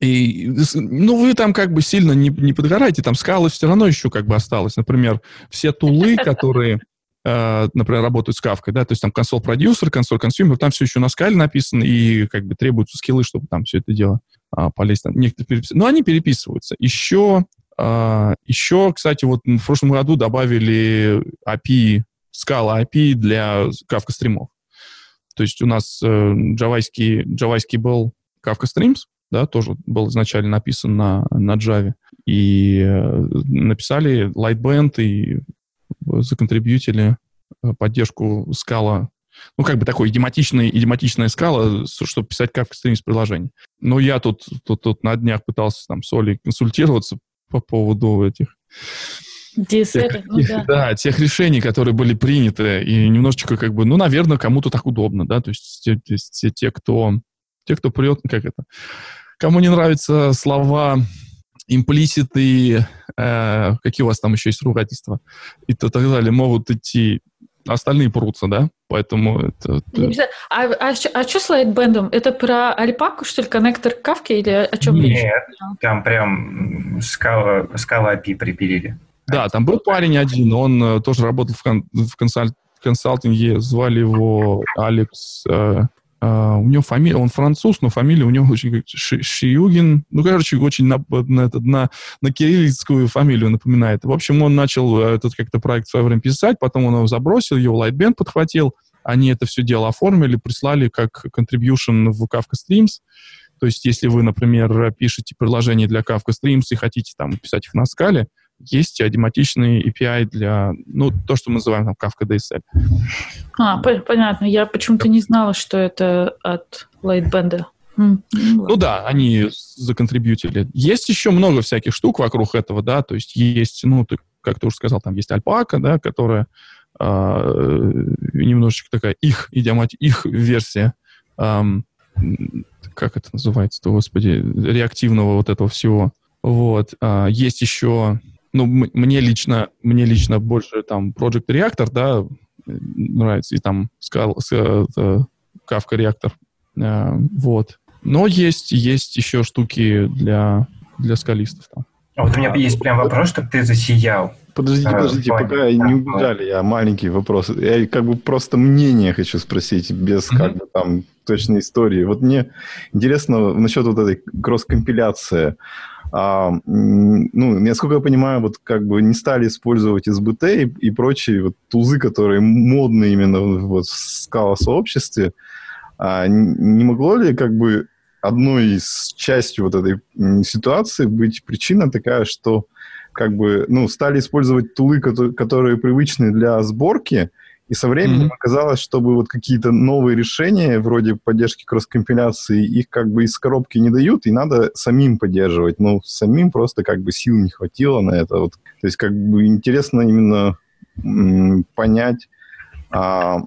и, ну, вы там как бы сильно не, не подгораете, там скалы все равно еще как бы осталось. Например, все тулы, которые, например, работают с Kafka ой, да, то есть там console producer, console consumer, там все еще на Scala написано, и как бы требуются скиллы, чтобы там все это дело а, полезть. Там, некоторые перепис... Но они переписываются. Еще а, еще, кстати, вот в прошлом году добавили API, Scala API для Kafka стримов. То есть у нас э, джавайский, джавайский был Kafka Streams, да, тоже был изначально написан на, на Java. И э, написали Lightband и законтрибьютили э, поддержку скала, ну, как бы такой идиоматичный, идиоматичная скала, чтобы писать Kafka Streams приложение. Но я тут, тут, тут на днях пытался там с Олей консультироваться, по поводу этих
тех, ну, да.
да, тех решений, которые были приняты, и немножечко как бы, ну, наверное, кому-то так удобно, да, то есть те, те, те кто, те, кто прет, как это, кому не нравятся слова имплиситы, э, какие у вас там еще есть ругательства, и то так далее, могут идти остальные прутся, да? Поэтому это... это...
А, а, а что с лайтбендом? Это про альпаку, что ли, коннектор к кавке или о чем
Нет, речь? там прям скала, скала API припилили.
Да, там был парень один, он э, тоже работал в, кон, в консаль, консалтинге, звали его Алекс... Э, Uh, у него фамилия, он француз, но фамилия у него очень Ши, Шиюгин, ну, короче, очень на, на, на, на кириллицкую фамилию напоминает. В общем, он начал э, этот как-то проект в свое время писать, потом он его забросил, его Lightband подхватил, они это все дело оформили, прислали как contribution в Kafka Streams. То есть, если вы, например, пишете приложение для Kafka Streams и хотите там писать их на скале, есть адематичный API для, ну, то, что мы называем там Kafka DSL.
А, понятно. Я почему-то не знала, что это от Lightband.
Ну, ну да, они законтрибьютили. Есть еще много всяких штук вокруг этого, да, то есть есть, ну, ты, как ты уже сказал, там есть альпака, да, которая э, немножечко такая их идиомати, их версия, э, как это называется-то, господи, реактивного вот этого всего. Вот. Э, есть еще ну, мне лично, мне лично больше там Project Reactor, да, нравится, и там Scala, Kafka Reactor, э, вот. Но есть, есть еще штуки для, для скалистов там.
А вот у меня есть прям вопрос, чтобы ты засиял.
Подождите, подождите, а, пока не убежали, я маленький вопрос. Я как бы просто мнение хочу спросить, без как бы там точной истории. Вот мне интересно насчет вот этой кросс-компиляции. А, ну, насколько я понимаю, вот как бы не стали использовать СБТ и, и прочие вот тузы, которые модны именно вот в скала-сообществе. А не могло ли как бы одной из частью вот этой ситуации быть причина такая, что как бы, ну, стали использовать тулы, которые, привычны для сборки, и со временем mm-hmm. оказалось, чтобы вот какие-то новые решения, вроде поддержки кросс-компиляции, их как бы из коробки не дают, и надо самим поддерживать. Но самим просто как бы сил не хватило на это. Вот. То есть как бы интересно именно м- понять, а,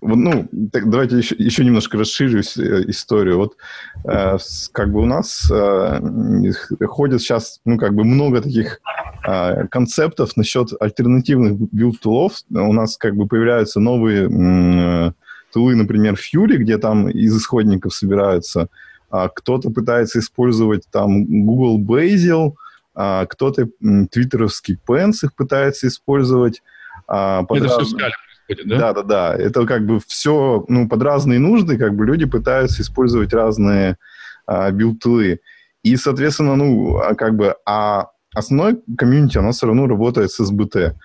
ну, так давайте еще, еще немножко расширю э, историю. Вот э, как бы у нас э, ходят сейчас, ну, как бы много таких э, концептов насчет альтернативных build тулов. У нас как бы появляются новые э, тулы, например, Fury, где там из исходников собираются. А кто-то пытается использовать там Google Bazel, а кто-то твиттеровский Pants их пытается использовать. А,
Это раз... все
происходит, да? Да, да, да. Это как бы все, ну, под разные нужды, как бы люди пытаются использовать разные а, build tool ы. И, соответственно, ну, а как бы, а основной комьюнити, оно все равно работает с SBT.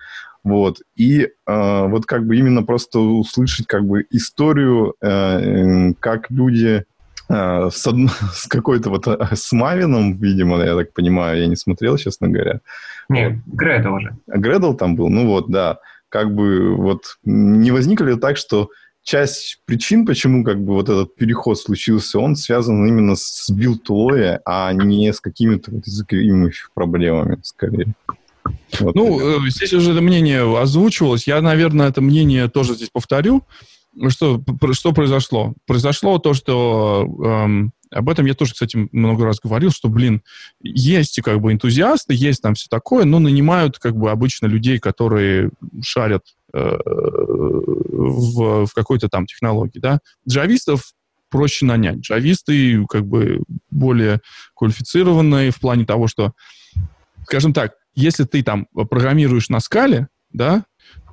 Вот. И э, вот как бы именно просто услышать как бы историю, э, как люди э, с, од... с какой-то вот с Maven ом, видимо, я так понимаю, я не смотрел, честно говоря.
Нет, Gradle уже.
Gradle там был, ну вот, да как бы вот не возникло ли так, что часть причин, почему как бы вот этот переход случился, он связан именно с build tool ой, а не с какими-то вот языковыми проблемами, скорее.
Вот ну, это. здесь уже это мнение озвучивалось. Я, наверное, это мнение тоже здесь повторю. Что, что произошло? Произошло то, что эм, об этом я тоже, кстати, много раз говорил, что, блин, есть как бы энтузиасты, есть там все такое, но нанимают как бы обычно людей, которые шарят э, в, в какой-то там технологии, да. Джавистов проще нанять. Джависты как бы более квалифицированные в плане того, что, скажем так, если ты там программируешь на скале, да,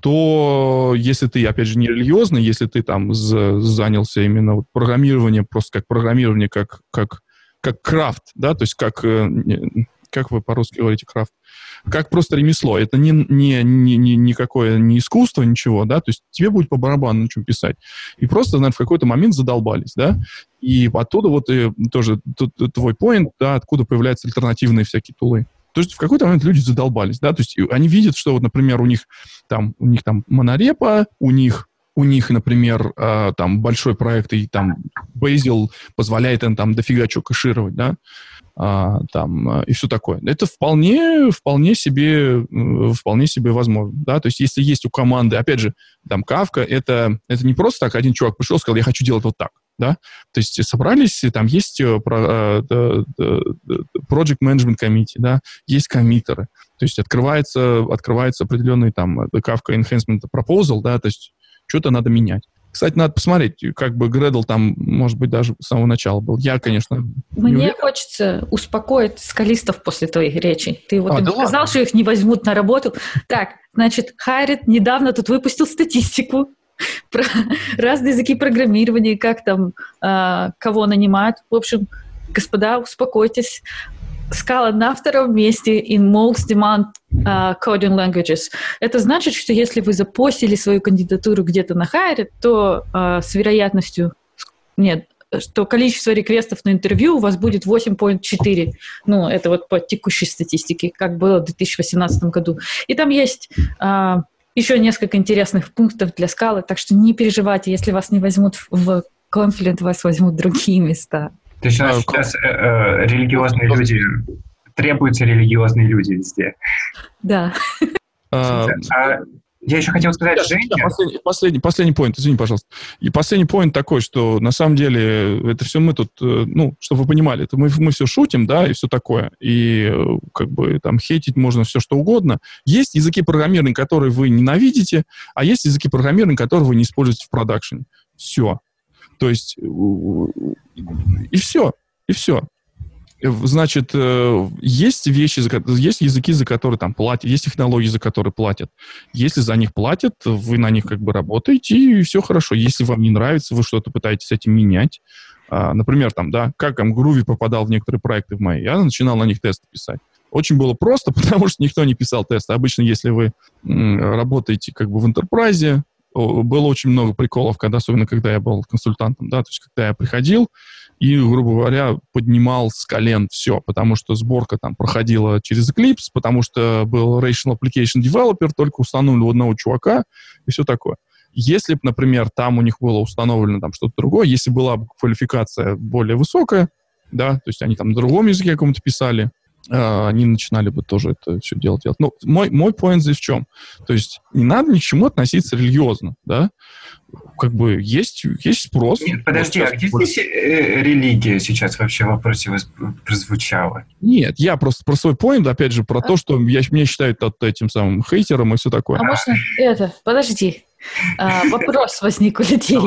то если ты, опять же, не религиозный, если ты там занялся именно вот программированием, просто как программирование, как, как, как крафт, да, то есть как, э, как вы по-русски говорите крафт, как просто ремесло, это не, не, не, не, никакое не искусство, ничего, да, то есть тебе будет по барабану чем писать. И просто, наверное, в какой-то момент задолбались, да, и оттуда вот и тоже твой поинт, да, откуда появляются альтернативные всякие тулы. То есть в какой-то момент люди задолбались, да, то есть они видят, что вот, например, у них там, у них там монорепа, у них у них, например, э, там большой проект, и там Bazel позволяет им там дофига что кэшировать, да, а, там, э, и все такое. Это вполне, вполне себе, э, вполне себе возможно, да, то есть если есть у команды, опять же, там, Кавка, это, это не просто так один чувак пришел сказал, я хочу делать вот так, да, то есть собрались, там есть э, Project Management Committee, да, есть коммитеры, то есть открывается, открывается определенный там Kafka Enhancement Proposal, да, то есть что-то надо менять. Кстати, надо посмотреть, как бы Гредл там, может быть, даже с самого начала был. Я, конечно...
Мне хочется успокоить скалистов после твоих речей. Ты вот а, да сказал, ладно. что их не возьмут на работу. Так, значит, Хайрит недавно тут выпустил статистику про разные языки программирования, как там, э, кого нанимают. В общем, господа, успокойтесь. Scala на втором месте in most demand uh, coding languages. Это значит, что если вы запостили свою кандидатуру где-то на хайре, то uh, с вероятностью... Нет, что количество реквестов на интервью у вас будет 8.4. Ну, это вот по текущей статистике, как было в 2018 году. И там есть еще несколько интересных пунктов для скалы, так что не переживайте, если вас не возьмут в Confluent, вас возьмут другие места.
То есть у нас сейчас э, э, религиозные люди, требуются религиозные люди везде.
Да.
А, а я еще хотел сказать, Женя...
Последний, последний, последний point, извини, пожалуйста. И последний point такой, что на самом деле это все мы тут, э, ну, чтобы вы понимали, это мы, мы все шутим, да, и все такое. И э, как бы там хейтить можно все что угодно. Есть языки программирования, которые вы ненавидите, а есть языки программирования, которые вы не используете в продакшене. Все. То есть и все, и все. Значит, э, есть вещи, есть языки, за которые там платят, есть технологии, за которые платят. Если за них платят, вы на них как бы работаете, и все хорошо. Если вам не нравится, вы что-то пытаетесь этим менять. А, например, там, да, как там Groovy попадал в некоторые проекты в мои, я начинал на них тесты писать. Очень было просто, потому что никто не писал тесты. Обычно, если вы работаете как бы в интерпрайзе, было очень много приколов, когда, особенно когда я был консультантом, да, то есть когда я приходил и, грубо говоря, поднимал с колен все, потому что сборка там проходила через Eclipse, потому что был Rational Application Developer, только установлен у одного чувака и все такое. Если бы, например, там у них было установлено там что-то другое, если была бы квалификация более высокая, да, то есть они там на другом языке каком-то писали, они начинали бы тоже это все делать. делать. Но мой, мой point здесь в чем? То есть не надо ни к чему относиться религиозно, да? Как бы есть, есть спрос.
Нет, подожди, а где здесь э, религия сейчас вообще в вопросе прозвучала?
Нет, я просто про свой point, опять же, про а? то, что я, меня считают этим самым хейтером и все такое.
А, а можно это, подожди, а, вопрос возник у людей.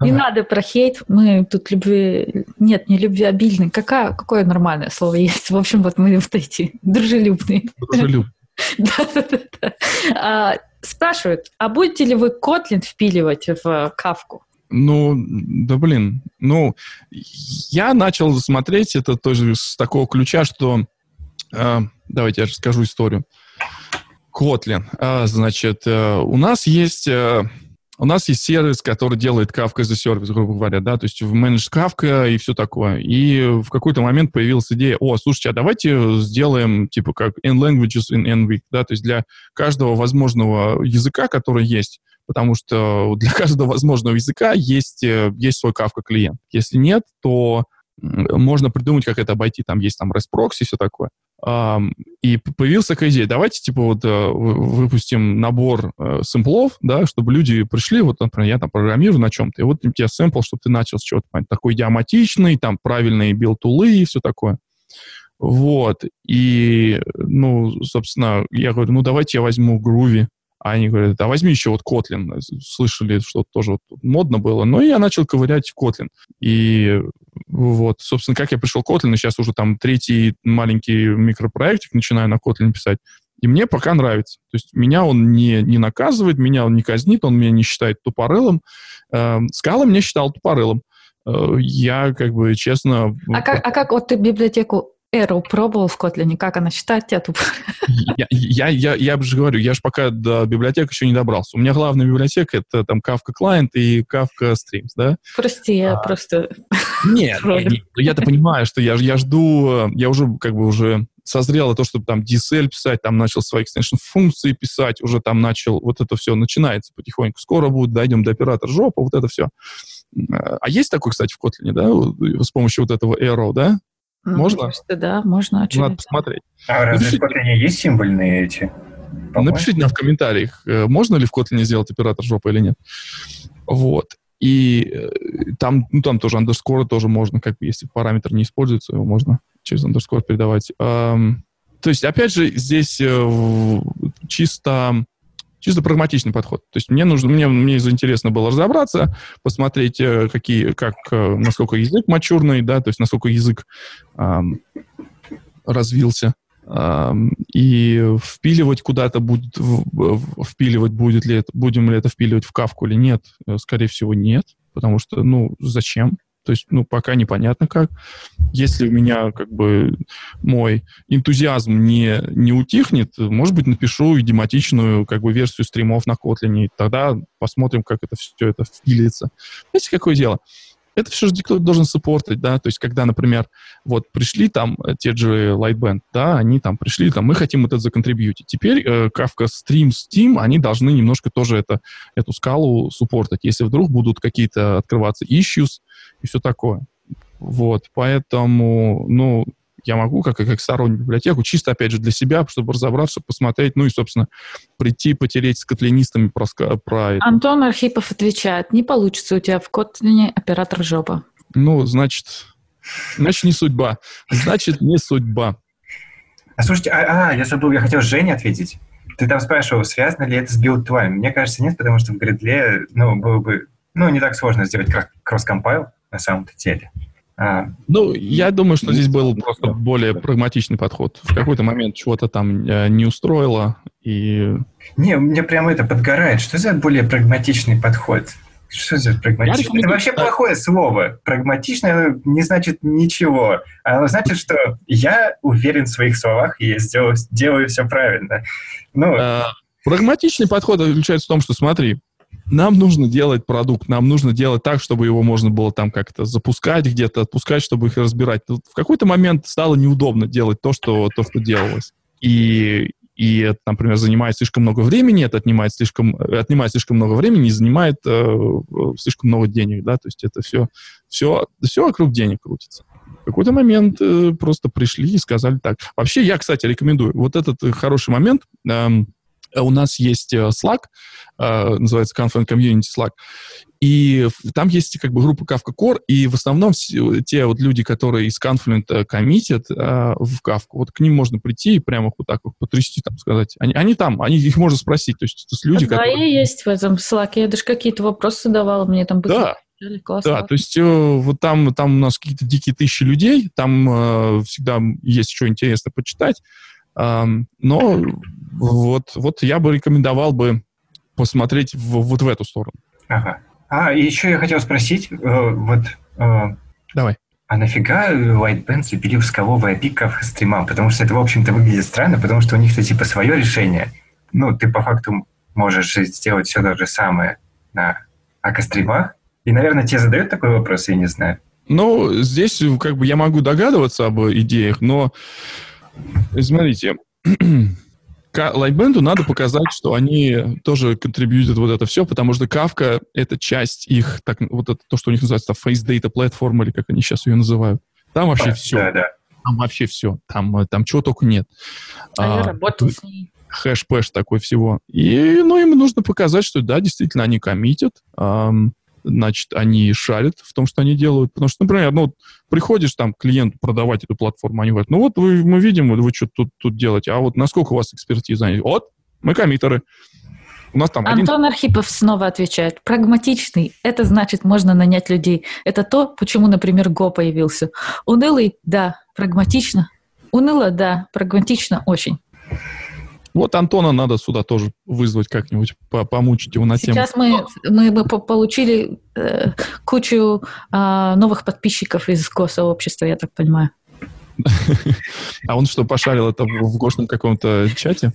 Не надо про хейт. Мы тут любви... Нет, не любвеобильный. Какая, какое нормальное слово есть? В общем, вот мы вот эти дружелюбные.
Дружелюбные.
Да-да-да. А, спрашивают, а будете ли вы Kotlin впиливать в кавку?
Ну, да блин. Ну, я начал смотреть это тоже с такого ключа, что... Э, давайте я расскажу историю. Kotlin. А, значит, э, у нас есть э, у нас есть сервис, который делает Kafka за сервис, грубо говоря, да, то есть в Managed Kafka и все такое. И в какой-то момент появилась идея, о, слушайте, а давайте сделаем, типа, как N-languages in N-week, да, то есть для каждого возможного языка, который есть, потому что для каждого возможного языка есть, э, есть свой Kafka клиент. Если нет, то можно придумать, как это обойти. Там есть там REST proxy и все такое. И появился такая идея, давайте, типа, вот э, выпустим набор э, сэмплов, да, чтобы люди пришли, вот, например, я там программирую на чем-то, и вот у тебя сэмпл, чтобы ты начал с чего-то, такой идиоматичный, там правильные build tool ы и все такое. Вот. И, ну, собственно, я говорю, ну, давайте я возьму Groovy, а они говорят, а возьми еще вот Kotlin. Слышали, что тоже вот модно было. И я начал ковырять Kotlin. И вот, собственно, как я пришел к Kotlin, сейчас уже там третий маленький микропроектик начинаю на Kotlin писать. И мне пока нравится. То есть меня он не, не наказывает, меня он не казнит, он меня не считает тупорылым. Э, Скала меня считал тупорылым. Э, я, как бы, честно...
А как, а как вот ты библиотеку Arrow пробовал в Kotlin, как она читает тебя тупо?
Я, я, я, я же говорю, я же пока до библиотек еще не добрался. У меня главная библиотека — это там Kafka Client и Kafka Streams, да?
Прости, я а, просто...
Нет, нет я-то понимаю, что я, я жду, я уже как бы уже созрело то, чтобы там DSL писать, там начал свои extension функции писать, уже там начал, вот это все начинается потихоньку. Скоро будет, дойдем до оператора жопа, вот это все. А есть такой, кстати, в Kotlin, да, с помощью вот этого arrow, да?
Ну, можно? Кажется, да, можно.
А Надо посмотреть.
А разве в Kotlin есть символьные эти?
По-моему. Напишите нам в комментариях, э, можно ли в Kotlin сделать оператор жопы или нет. Вот. И э, там, ну, там тоже андерскоры тоже можно, как бы, если параметр не используется, его можно через андерскор передавать. Эм, то есть, опять же, здесь э, чисто чисто прагматичный подход. То есть мне нужно, мне, мне интересно было разобраться, посмотреть, э, какие, как, э, насколько язык мачурный, да, то есть насколько язык эм, развился, эм, и впиливать куда-то будет, впиливать будет ли это, будем ли это впиливать в кавку или нет, э, скорее всего, нет, потому что, ну, зачем? То есть, ну, пока непонятно как. Если у меня, как бы, мой энтузиазм не, не утихнет, может быть, напишу идиоматичную, как бы, версию стримов на Kotlin, и тогда посмотрим, как это все это впилится. Знаете, какое дело? Это все же кто должен саппортить, да, то есть когда, например, вот пришли там э, те же Lightband, да, они там пришли, там, мы хотим вот это законтрибьютить. Теперь э, Kafka Stream, Steam, они должны немножко тоже это, эту скалу суппортить, если вдруг будут какие-то открываться issues и все такое. Вот, поэтому, ну, я могу, как, как стороннюю библиотеку, чисто, опять же, для себя, чтобы разобраться, посмотреть, ну и, собственно, прийти, потереть с котлинистами про, про это.
Антон Архипов отвечает, не получится у тебя в Котлине оператор жопа.
Ну, значит, значит, не судьба. Значит, не судьба.
А слушайте, а, а я забыл, я хотел Жене ответить. Ты там спрашивал, связано ли это с билд-твами. Мне кажется, нет, потому что в гридле, ну, было бы, ну, не так сложно сделать как кросс-компайл на самом-то деле.
А, ну, я думаю, что здесь был просто более прагматичный подход. В какой-то момент чего-то там э, не устроило, и...
Не, мне прямо это подгорает. Что за более прагматичный подход? Что за прагматичный? Это вообще плохое слово. Прагматично не значит ничего. Оно значит, что я уверен в своих словах, и я сделаю, делаю все правильно.
Ну... А, прагматичный подход заключается в том, что смотри, нам нужно делать продукт, нам нужно делать так, чтобы его можно было там как-то запускать где-то, отпускать, чтобы их разбирать. Тут в какой-то момент стало неудобно делать то, что, то, что делалось. И, и это, например, занимает слишком много времени, это отнимает слишком, отнимает слишком много времени и занимает э, слишком много денег, да, то есть это все, все, все вокруг денег крутится. В какой-то момент э, просто пришли и сказали так. Вообще, я, кстати, рекомендую. Вот этот хороший момент. Э, у нас есть э, Slack, э, называется Confluent Community Slack, и там есть как бы группа Kafka Core, и в основном те вот люди, которые из Confluent э, коммитят в Kafka, вот к ним можно прийти и прямо вот так вот потрясти, там сказать. Они, они там, они, их можно спросить. То есть это люди,
а которые... есть в этом Slack. Я даже какие-то вопросы давала, мне там
быстро да. Классно. Да, то есть э, вот там, там у нас какие-то дикие тысячи людей, там э, всегда есть что интересно почитать. Но вот, вот я бы рекомендовал бы посмотреть в, вот в эту сторону.
Ага. А, еще я хотел спросить, э, вот...
Э, Давай.
А нафига Lightband запилил скаловый API к стримам? Потому что это, в общем-то, выглядит странно, потому что у них-то типа свое решение. Ну, ты по факту можешь сделать все то же самое на акостримах. И, наверное, тебе задают такой вопрос, я не знаю.
Ну, здесь как бы я могу догадываться об идеях, но смотрите, Lightband надо показать, что они тоже контрибьютят вот это все, потому что Kafka — это часть их, так, вот это, то, что у них называется Face Data Platform, или как они сейчас ее называют. Там вообще а, все. Да, да. Там вообще все. Там, там чего только нет.
А, а я работал с ней.
Хэш-пэш такой всего. И, ну, им нужно показать, что, да, действительно, они коммитят. Эм, значит, они шарят в том, что они делают. Потому что, например, ну, приходишь там клиенту продавать эту платформу, они говорят, ну вот вы, мы видим, вы что тут, тут делаете, а вот насколько у вас экспертиза? Вот, мы коммитеры.
У нас там Антон один... Архипов снова отвечает. Прагматичный – это значит, можно нанять людей. Это то, почему, например, Go появился. Унылый – да, прагматично. Уныло – да, прагматично – очень.
Вот Антона надо сюда тоже вызвать как-нибудь, помучить его на
тему. Сейчас мы, мы, мы получили э, кучу э, новых подписчиков из госсообщества, я так понимаю.
А он что, пошарил это в гошном каком-то чате?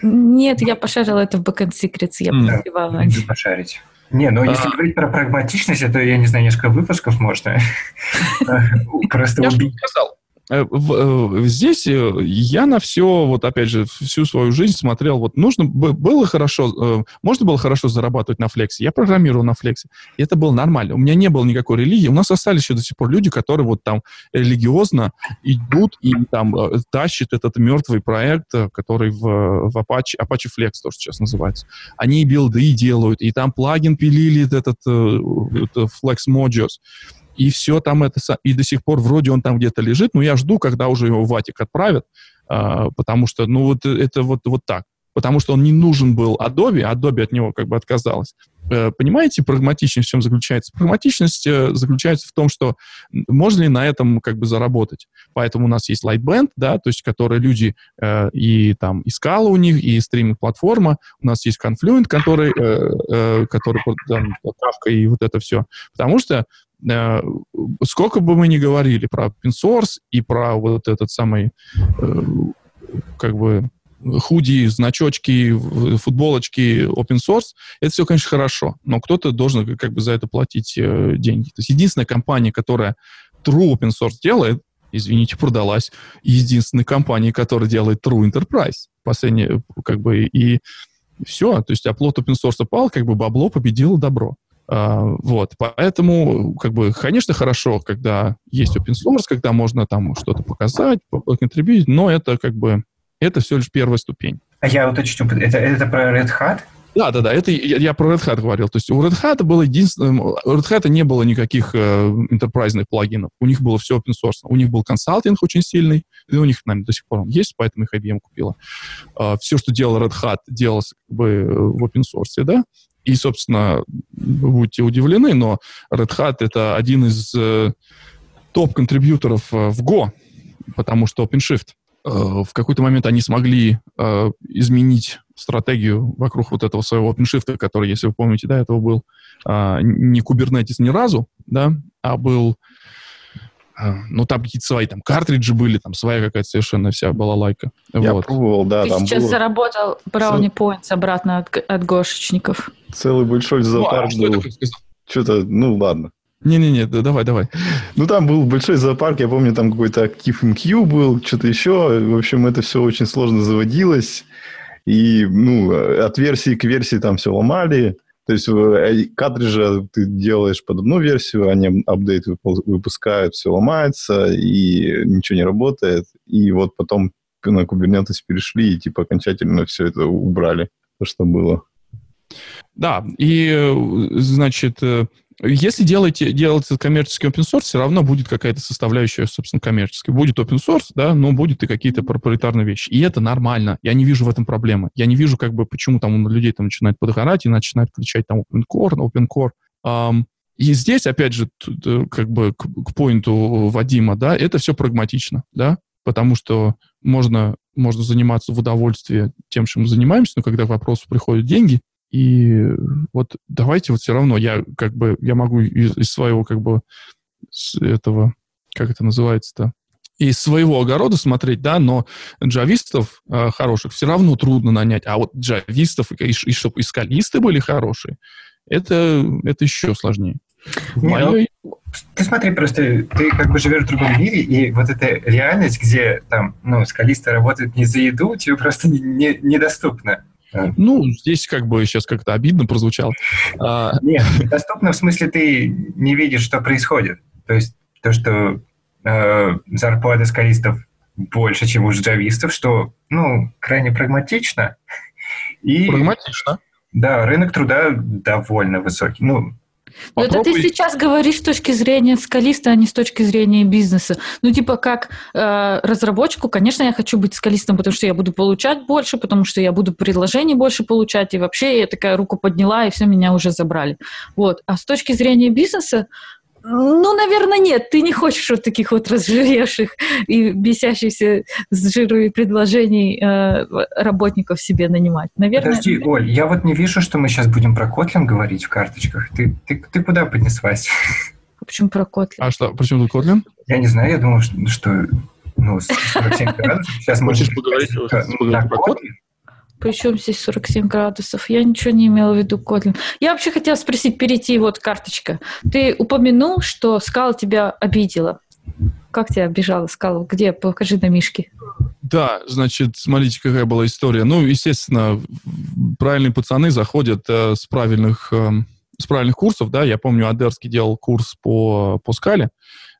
Нет, я пошарила это в Backend Secrets, я подозревала.
пошарить. Не, ну если а. говорить про прагматичность, то, я не знаю, несколько выпусков можно просто убить. Я сказал,
здесь э, я на все, вот опять же, всю свою жизнь смотрел, вот нужно было хорошо, можно было хорошо зарабатывать на флексе. Я программировал на флексе, и это было нормально. У меня не было никакой религии. У нас остались еще до сих пор люди, которые вот там религиозно идут и там тащат этот мертвый проект, который в, в Apache, Apache Flex тоже сейчас называется. Они билды делают, и там плагин пилили этот, этот Flex Modules и все там это, и до сих пор вроде он там где-то лежит, но я жду, когда уже его в Ватик отправят, а, потому что, ну, вот это вот, вот так. Потому что он не нужен был Adobe, а Adobe от него как бы отказалась. Э, понимаете, прагматичность в чем заключается? Прагматичность э, заключается в том, что можно ли на этом как бы заработать. Поэтому у нас есть Lightband, да, то есть которые люди э, и там и Scala у них, и стриминг-платформа. У нас есть Confluent, который, э, э, который там, Kafka и вот это все. Потому что сколько бы мы ни говорили про open source и про вот этот самый, э, как бы, худи, значочки, футболочки, open source, это все, конечно, хорошо, но кто-то должен как бы за это платить э, деньги. То есть единственная компания, которая true open source делает, извините, продалась единственной компании, которая делает true enterprise. Последнее, как бы, и все. То есть оплот open source пал, как бы бабло победило добро. А, вот, поэтому, как бы, конечно, хорошо, когда есть open source, когда можно там что-то показать, контрибьютить, но это как бы, это все лишь первая ступень.
А я уточню, это, это про Red Hat?
Да, да, да, это я, я про Red Hat говорил. То есть у Red Hat было единственное, у Red Hat не было никаких э, enterprise плагинов. У них было все open source. У них был консалтинг очень сильный, и у них, наверное, до сих пор он есть, поэтому их IBM купила. Э, все, что делал Red Hat, делалось как бы в open source, да. И, собственно, вы будете удивлены, но Red Hat — это один из э, топ-контрибьюторов в Go, потому что OpenShift. В какой-то момент они смогли изменить стратегию вокруг вот этого своего OpenShift, который, если вы помните, до этого был не Kubernetes ни разу, да, а был ну, там какие-то свои там картриджи были, там своя какая-то совершенно вся была лайка.
Я вот. пробовал, да.
Ты
там
сейчас
было...
заработал брауни points обратно от, от гошечников.
Целый большой зоопарк ну, а был. Что-то, ну, ладно.
Не-не-не, да, давай, давай.
Ну, там был большой зоопарк, я помню, там какой-то актив MQ был, что-то еще. В общем, это все очень сложно заводилось. И, ну, от версии к версии там все ломали. То есть э, картриджи ты делаешь под одну версию, они апдейт выпускают, все ломается, и ничего не работает. И вот потом на Kubernetes перешли, и типа окончательно все это убрали, то, что было.
Да, и, э, значит, э, если делаете, делаете коммерческий open source, все равно будет какая-то составляющая, собственно, коммерческая. Будет open source, да, но будет и какие-то проприетарные вещи. И это нормально. Я не вижу в этом проблемы. Я не вижу, как бы, почему там у людей там начинает подгорать и начинает кричать там open core, open core. Um, и здесь, опять же, как бы к, к поинту Вадима, да, это все прагматично, да, потому что можно, можно заниматься в удовольствие тем, чем мы занимаемся, но когда к вопросу приходят деньги, и вот давайте вот все равно, я как бы, я могу из, из своего как бы, с этого, как это называется-то, из своего огорода смотреть, да, но джавистов э, хороших все равно трудно нанять, а вот джавистов, и, и, чтобы и скалисты были хорошие, это, это еще сложнее.
Не, Мое... ну, ты смотри, просто ты как бы живешь в другом мире, и вот эта реальность, где там, ну, скалисты работают не за еду, тебе просто не, не, недоступна.
Ну, здесь как бы сейчас как-то обидно прозвучало.
А, Нет, доступно в смысле ты не видишь, что происходит. То есть то, что э, зарплата скалистов больше, чем у джавистов, что, ну, крайне прагматично.
И, прагматично?
Да, рынок труда довольно высокий. Ну,
но это ты сейчас говоришь с точки зрения скалиста, а не с точки зрения бизнеса. Ну, типа, как э, разработчику, конечно, я хочу быть скалистом, потому что я буду получать больше, потому что я буду предложений больше получать, и вообще я такая руку подняла, и все, меня уже забрали. Вот. А с точки зрения бизнеса, ну, наверное, нет. Ты не хочешь вот таких вот разжиревших и бесящихся с жиру и предложений э, работников себе нанимать. Наверное,
Подожди, Оль, я вот не вижу, что мы сейчас будем про Kotlin говорить в карточках. Ты, ты, ты куда поднеслась?
Почему про Kotlin?
А что, почему тут Kotlin?
Я не знаю, я думал, что, что ну, 47 градусов. Сейчас
можешь поговорить про Kotlin?
Причем здесь 47 градусов? Я ничего не имела в виду, Котлин. Я вообще хотела спросить, перейти, вот карточка. Ты упомянул, что Скала тебя обидела. Как тебя обижала Скала? Где? Покажи на Мишке.
Да, значит, смотрите, какая была история. Ну, естественно, правильные пацаны заходят э, с правильных э, с правильных курсов, да. Я помню, Адерский делал курс по, по скале.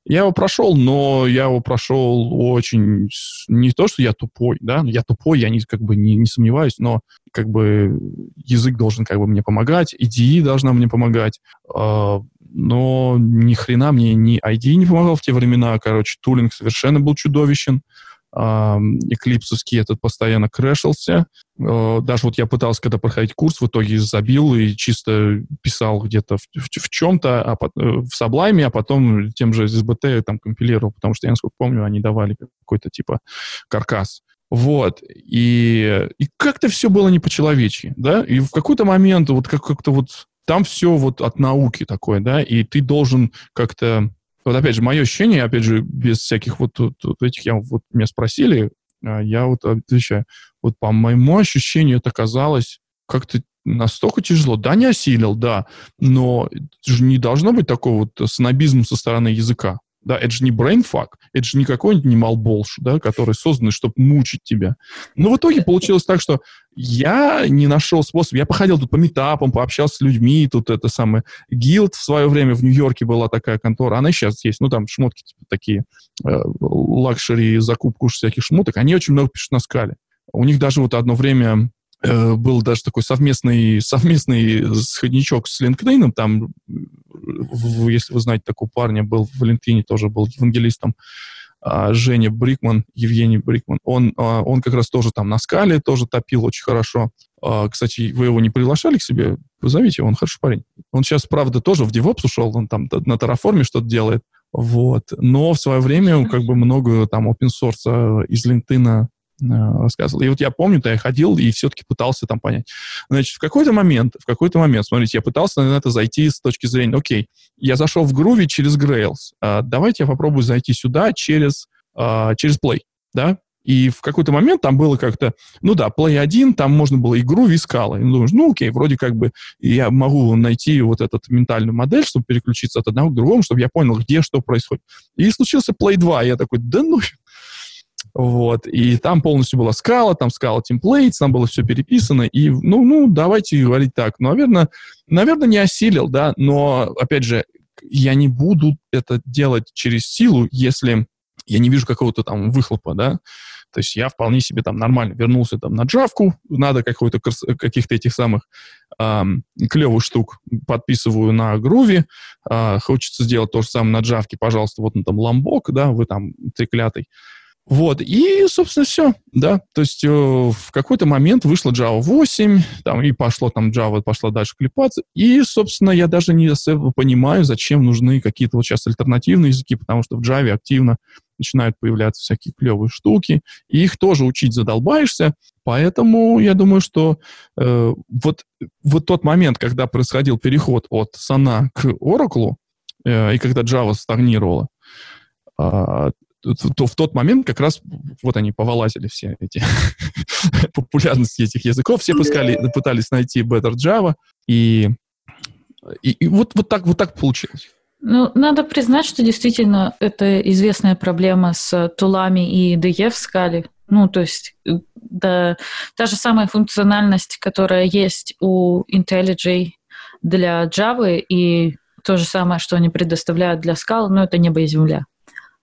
Я его прошел, но я его прошел очень... Не то, что я тупой, да, я тупой, я не, как бы не, не сомневаюсь, но как бы язык должен как бы мне помогать, IDE должна мне помогать, э, но ни хрена мне ни IDE не помогал в те времена, короче, тулинг совершенно был чудовищен, эклипсовский этот постоянно крэшился. Э, даже вот я пытался когда проходить курс, в итоге забил и чисто писал где-то в, в, в чем-то, а, э, в Sublime, а потом тем же SBT там компилировал, потому что я, насколько помню, они давали какой-то типа каркас. Вот. И, и как-то все было не по-человечьи, да? И в какой-то момент вот как- как-то вот там все вот от науки такое, да, и ты должен как-то вот опять же, мое ощущение, опять же, без всяких вот, вот, вот этих, я, вот меня спросили, а, я вот отвечаю, вот по моему ощущению это казалось как-то настолько тяжело. Да, не осилил, да, но же не должно быть такого вот снобизма со стороны языка. Да, это же не Brainfuck, это же не какой-нибудь не Malbolge, да, который создан, чтобы мучить тебя. Но в итоге получилось так, что я не нашел способ. Я походил тут по митапам, пообщался с людьми, тут это самое. Gilt в свое время в Нью-Йорке была такая контора, она сейчас есть. Ну, там шмотки типа такие, э, luxury, закупку всяких шмоток. Они очень много пишут на Scala. У них даже вот одно время э, был даже такой совместный, совместный сходничок с LinkedIn, там если вы знаете такого парня, был в Валентине, тоже был евангелистом, Женя Брикман, Евгений Брикман, он, а, он как раз тоже там на Scala тоже топил очень хорошо. А, кстати, вы его не приглашали к себе? Позовите его, он хороший парень. Он сейчас, правда, тоже в DevOps ушел, он там на Terraform что-то делает. Вот. Но в свое время как бы много там open source из LinkedIn рассказывал. И вот я помню, то я ходил и все-таки пытался там понять. Значит, в какой-то момент, в какой-то момент, смотрите, я пытался на это зайти с точки зрения, окей, я зашел в Groovy через Grails, а, давайте я попробую зайти сюда через, а, через Play, да, и в какой-то момент там было как-то, ну да, Play 1, там можно было игру и скала. И думаешь, ну окей, вроде как бы я могу найти вот эту ментальную модель, чтобы переключиться от одного к другому, чтобы я понял, где что происходит. И случился Play 2, и я такой, да ну... Вот, и там полностью была скала, там скала темплейтс, там было все переписано, и, ну, ну, давайте говорить так, ну, наверное, наверное, не осилил, да, но, опять же, я не буду это делать через силу, если я не вижу какого-то там выхлопа, да, то есть я вполне себе там нормально вернулся там на джавку, надо какой-то каких-то этих самых эм, клевых штук подписываю на груве, э, хочется сделать то же самое на джавке, пожалуйста, вот на там ламбок, да, вы там треклятый. Вот, и, собственно, все, да, то есть э, в какой-то момент вышла Java 8, там, и пошло там Java, пошла дальше клепаться, и, собственно, я даже не особо понимаю, зачем нужны какие-то вот сейчас альтернативные языки, потому что в Java активно начинают появляться всякие клевые штуки, и их тоже учить задолбаешься, поэтому я думаю, что э, вот, вот тот момент, когда происходил переход от Сана к Oracle, э, и когда Java стагнировала, э, то в тот момент как раз вот они повылазили все эти популярности этих языков, все пускали, пытались найти Better Java, и, и, и вот, вот, так, вот так получилось.
Ну, надо признать, что действительно это известная проблема с тулами и DE в скале. Ну, то есть э, да, та же самая функциональность, которая есть у IntelliJ для Java, и то же самое, что они предоставляют для скал, но это небо и земля.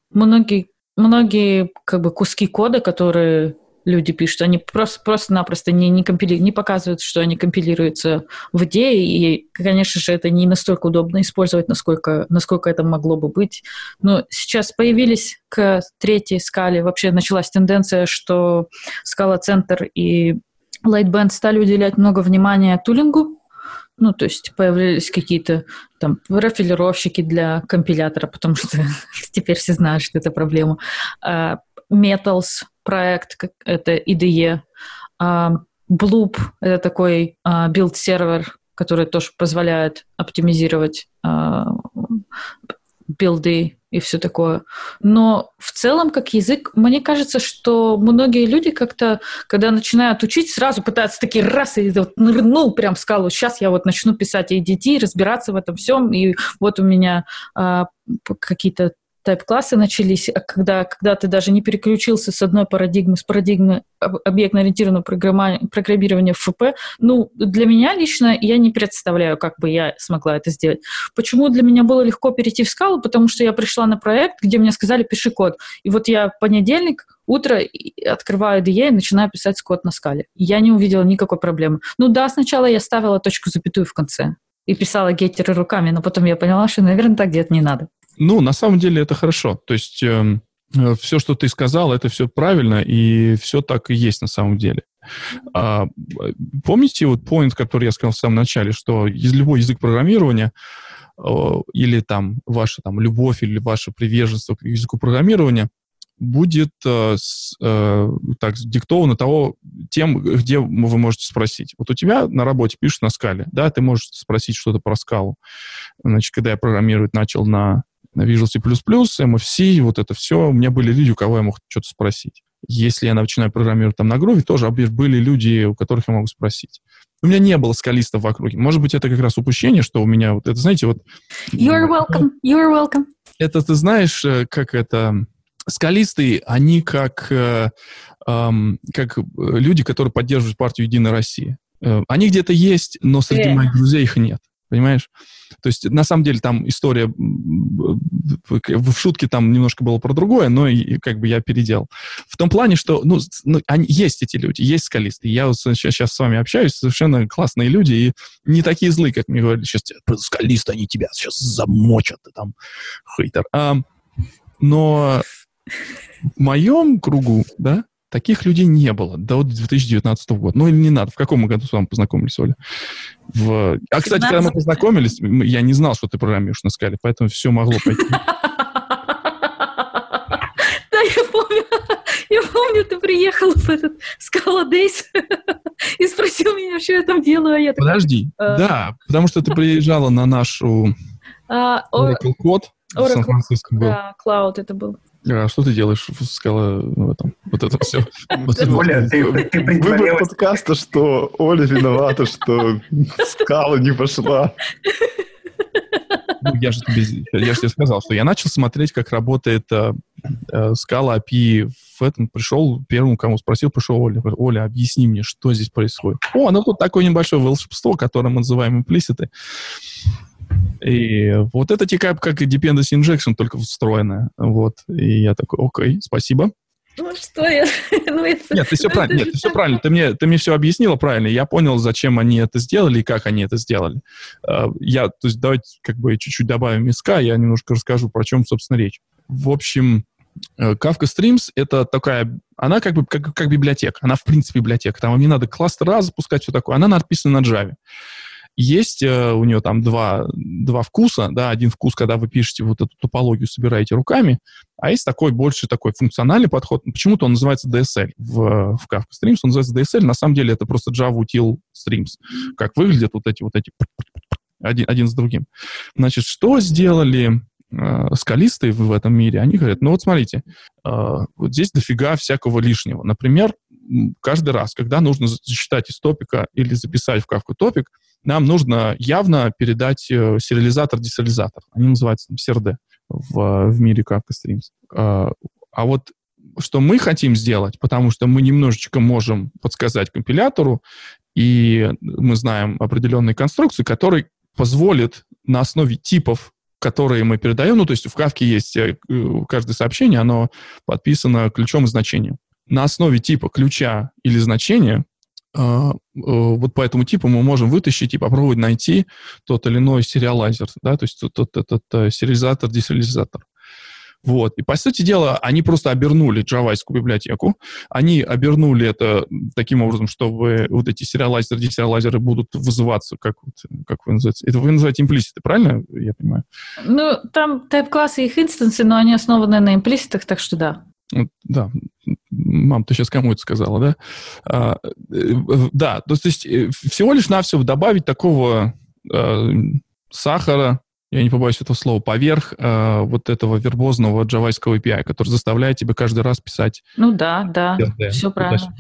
Многие, многие как бы куски кода, которые люди пишут, они просто, просто-напросто не, не, компили... не показывают, что они компилируются в идее, и, конечно же, это не настолько удобно использовать, насколько, насколько это могло бы быть. Но сейчас появились к третьей скале, вообще началась тенденция, что скала центр и Lightband стали уделять много внимания тулингу, ну, то есть появились какие-то там профилировщики для компилятора, потому что теперь все знают, что это проблема. А, Metals проект, это IDE. А, Bloop — это такой build-сервер, который тоже позволяет оптимизировать а, build ы и все такое. Но в целом, как язык, мне кажется, что многие люди как-то, когда начинают учить, сразу пытаются такие раз и вот нырнул прям в Скалу. Сейчас я вот начну писать ADT, разбираться в этом всем, и вот у меня а, какие-то тайп-классы начались, а когда, когда ты даже не переключился с одной парадигмы, с парадигмы объектно-ориентированного программирования в ФП, ну, для меня лично я не представляю, как бы я смогла это сделать. Почему для меня было легко перейти в скалу? Потому что я пришла на проект, где мне сказали, пиши код. И вот я в понедельник утро открываю IDE и начинаю писать код на скале. Я не увидела никакой проблемы. Ну да, сначала я ставила точку запятую в конце и писала геттеры руками, но потом я поняла, что, наверное, так где-то не надо.
Ну, на самом деле это хорошо. То есть э, э, все, что ты сказал, это все правильно, и все так и есть на самом деле. А, помните вот point, который я сказал в самом начале, что из любой язык программирования э, или там ваша там любовь или ваше приверженство к языку программирования будет э, с, э, так диктовано того тем, где вы можете спросить. Вот у тебя на работе пишут на скале, да, ты можешь спросить что-то про скалу. Значит, когда я программировать начал на на Visual C++, MFC, вот это все. У меня были люди, у кого я мог что-то спросить. Если я начинаю программировать там на Groovy, тоже были люди, у которых я могу спросить. У меня не было скалистов в округе. Может быть, это как раз упущение, что у меня вот это, знаете, вот...
You're welcome, you're welcome.
Это, ты знаешь, э, как это... Скалисты, они как, э, эм, как люди, которые поддерживают партию «Единая Россия». Э, они где-то есть, но среди yeah. моих друзей их нет. Понимаешь? То есть, на самом деле, там история в шутке там немножко было про другое, но и, как бы я переделал. В том плане, что, ну, ну они, есть эти люди, есть скалисты. Я сейчас, сейчас с вами общаюсь, совершенно классные люди, и не такие злые, как мне говорили, сейчас скалисты, они тебя сейчас замочат, ты там хейтер. А, но в моем кругу, да, Таких людей не было до 2019 года. Ну или не надо. В каком году с вами познакомились, Оля? В... А, кстати, когда мы познакомились, я не знал, что ты программируешь на скале, поэтому все могло пойти.
Да, я помню. Я помню, ты приехал в этот Скала Дейс и спросил меня, что я там делаю, а я
Подожди, э, да, потому что ты приезжала на нашу а, Oracle Code в
Да, Cloud это был.
А что ты делаешь в скала в этом? Вот это все.
Оля, ты, ты Выбор подкаста, что Оля виновата, что скала не пошла.
Ну, я же тебе, я же тебе сказал, что я начал смотреть, как работает э, э, скала API в этом. Пришел, первому, кому спросил, пришел Оля. Говорит, Оля, объясни мне, что здесь происходит. О, ну тут такое небольшое волшебство, которое мы называем имплиситы. И вот это тикап как dependency injection, только встроенная. Вот. И я такой, окей, спасибо.
Ну что я?
ну, это, нет, ты все ну, правильно. Нет, ты все правильно. Ты мне, ты мне все объяснила правильно. Я понял, зачем они это сделали и как они это сделали. Uh, я, то есть давайте как бы чуть-чуть добавим миска, я немножко расскажу, про чем, собственно, речь. В общем, э, Kafka Streams — это такая... Она как бы как, как библиотека. Она, в принципе, библиотека. Там не надо кластер раз запускать, все такое. Она написана на Java. Есть э, у нее там два, два вкуса, да, один вкус, когда вы пишете вот эту топологию, собираете руками, а есть такой больше такой функциональный подход. Почему-то он называется DSL в, в Kafka Streams, он называется DSL, на самом деле это просто Java Util Streams. Как выглядят вот эти вот эти один, один с другим. Значит, что сделали э, скалисты в этом мире? Они говорят, ну вот смотрите, э, вот здесь дофига всякого лишнего. Например, каждый раз, когда нужно зачитать из топика или записать в Kafka топик, нам нужно явно передать э, сериализатор-десериализатор. Они называются там CRD в, в мире Kafka Streams. А, а вот что мы хотим сделать, потому что мы немножечко можем подсказать компилятору, и мы знаем определенные конструкции, которые позволят на основе типов, которые мы передаем, ну, то есть в Кавке есть э, каждое сообщение, оно подписано ключом и значением. На основе типа ключа или значения э, вот по этому типу мы можем вытащить и попробовать найти тот или иной сериалайзер, да, то есть тот, тот, этот э, сериализатор, десериализатор. Вот. И, по сути дела, они просто обернули джавайскую библиотеку. Они обернули это таким образом, чтобы вот эти сериалайзеры, десериалайзеры будут вызываться, как, как вы называете? Это вы называете имплиситы, правильно я понимаю?
Ну, там тайп-классы их инстансы, но они основаны на имплиситах, так что да.
Да, мам, ты сейчас кому это сказала, да? А, э, да, то есть э, всего лишь навсего добавить такого э, сахара, я не побоюсь этого слова, поверх э, вот этого вербозного джавайского API, который заставляет тебя каждый раз писать.
Ну да, да, CRD, все правильно.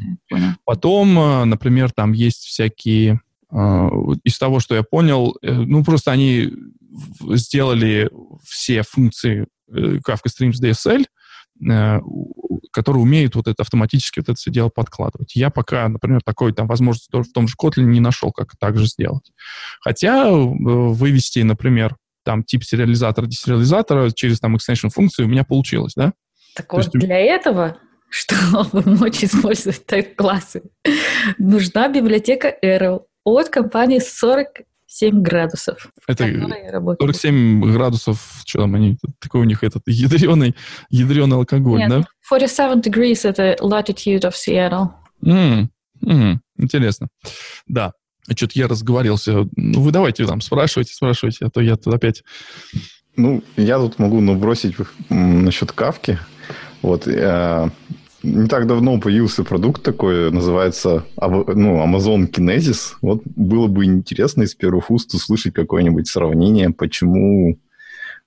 Потом, э, например, там есть всякие, э, из того, что я понял, э, ну просто они сделали все функции Kafka Streams DSL, которые умеют вот это автоматически вот это все дело подкладывать. Я пока, например, такой там возможности в том же Kotlin не нашел, как так же сделать. Хотя э, вывести, например, там тип сериализатора, десериализатора через там extension функцию у меня получилось, да?
Так вот, есть... для этого, чтобы мочь использовать тайп-классы, нужна библиотека Arrow от компании 40 7 градусов.
Это 47 градусов, что там они, такой у них этот ядреный, ядреный алкоголь, Нет, да?
47 degrees — это latitude of Seattle.
Mm, mm, интересно. Да. Что-то я разговорился. Ну, вы давайте там спрашивайте, спрашивайте, а то я тут опять...
Ну, я тут могу набросить насчет кавки. Вот, э, не так давно появился продукт такой, называется ну, Amazon Kinesis. Вот было бы интересно из первых уст услышать какое-нибудь сравнение, почему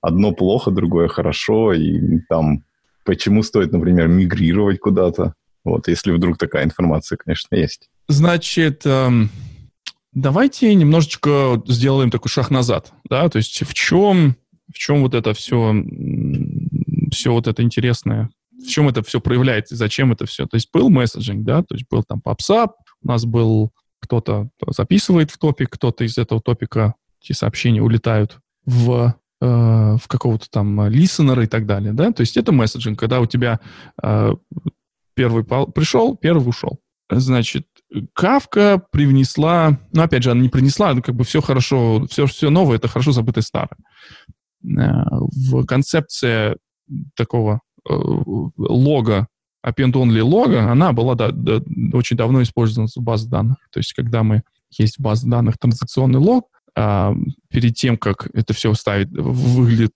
одно плохо, другое хорошо, и там почему стоит, например, мигрировать куда-то. Вот, если вдруг такая информация, конечно, есть.
Значит, эм, давайте немножечко сделаем такой шаг назад, да, то есть в чем, в чем вот это все, все вот это интересное в чем это все проявляется, зачем это все. То есть был месседжинг, да, то есть был там PubSub, у нас был кто-то записывает в топик, кто-то из этого топика эти сообщения улетают в э, в какого-то там листенера и так далее, да, то есть это месседжинг, когда у тебя э, первый пришел, первый ушел. Значит, Кавка привнесла, ну, опять же, она не принесла, ну, как бы все хорошо, все, все новое, это хорошо забытое старое. Э, в концепция такого лога, append-only лога, она была да, да, очень давно использована в базах данных. То есть, когда мы есть база данных транзакционный лог, перед тем, как это все ставить, выглядит,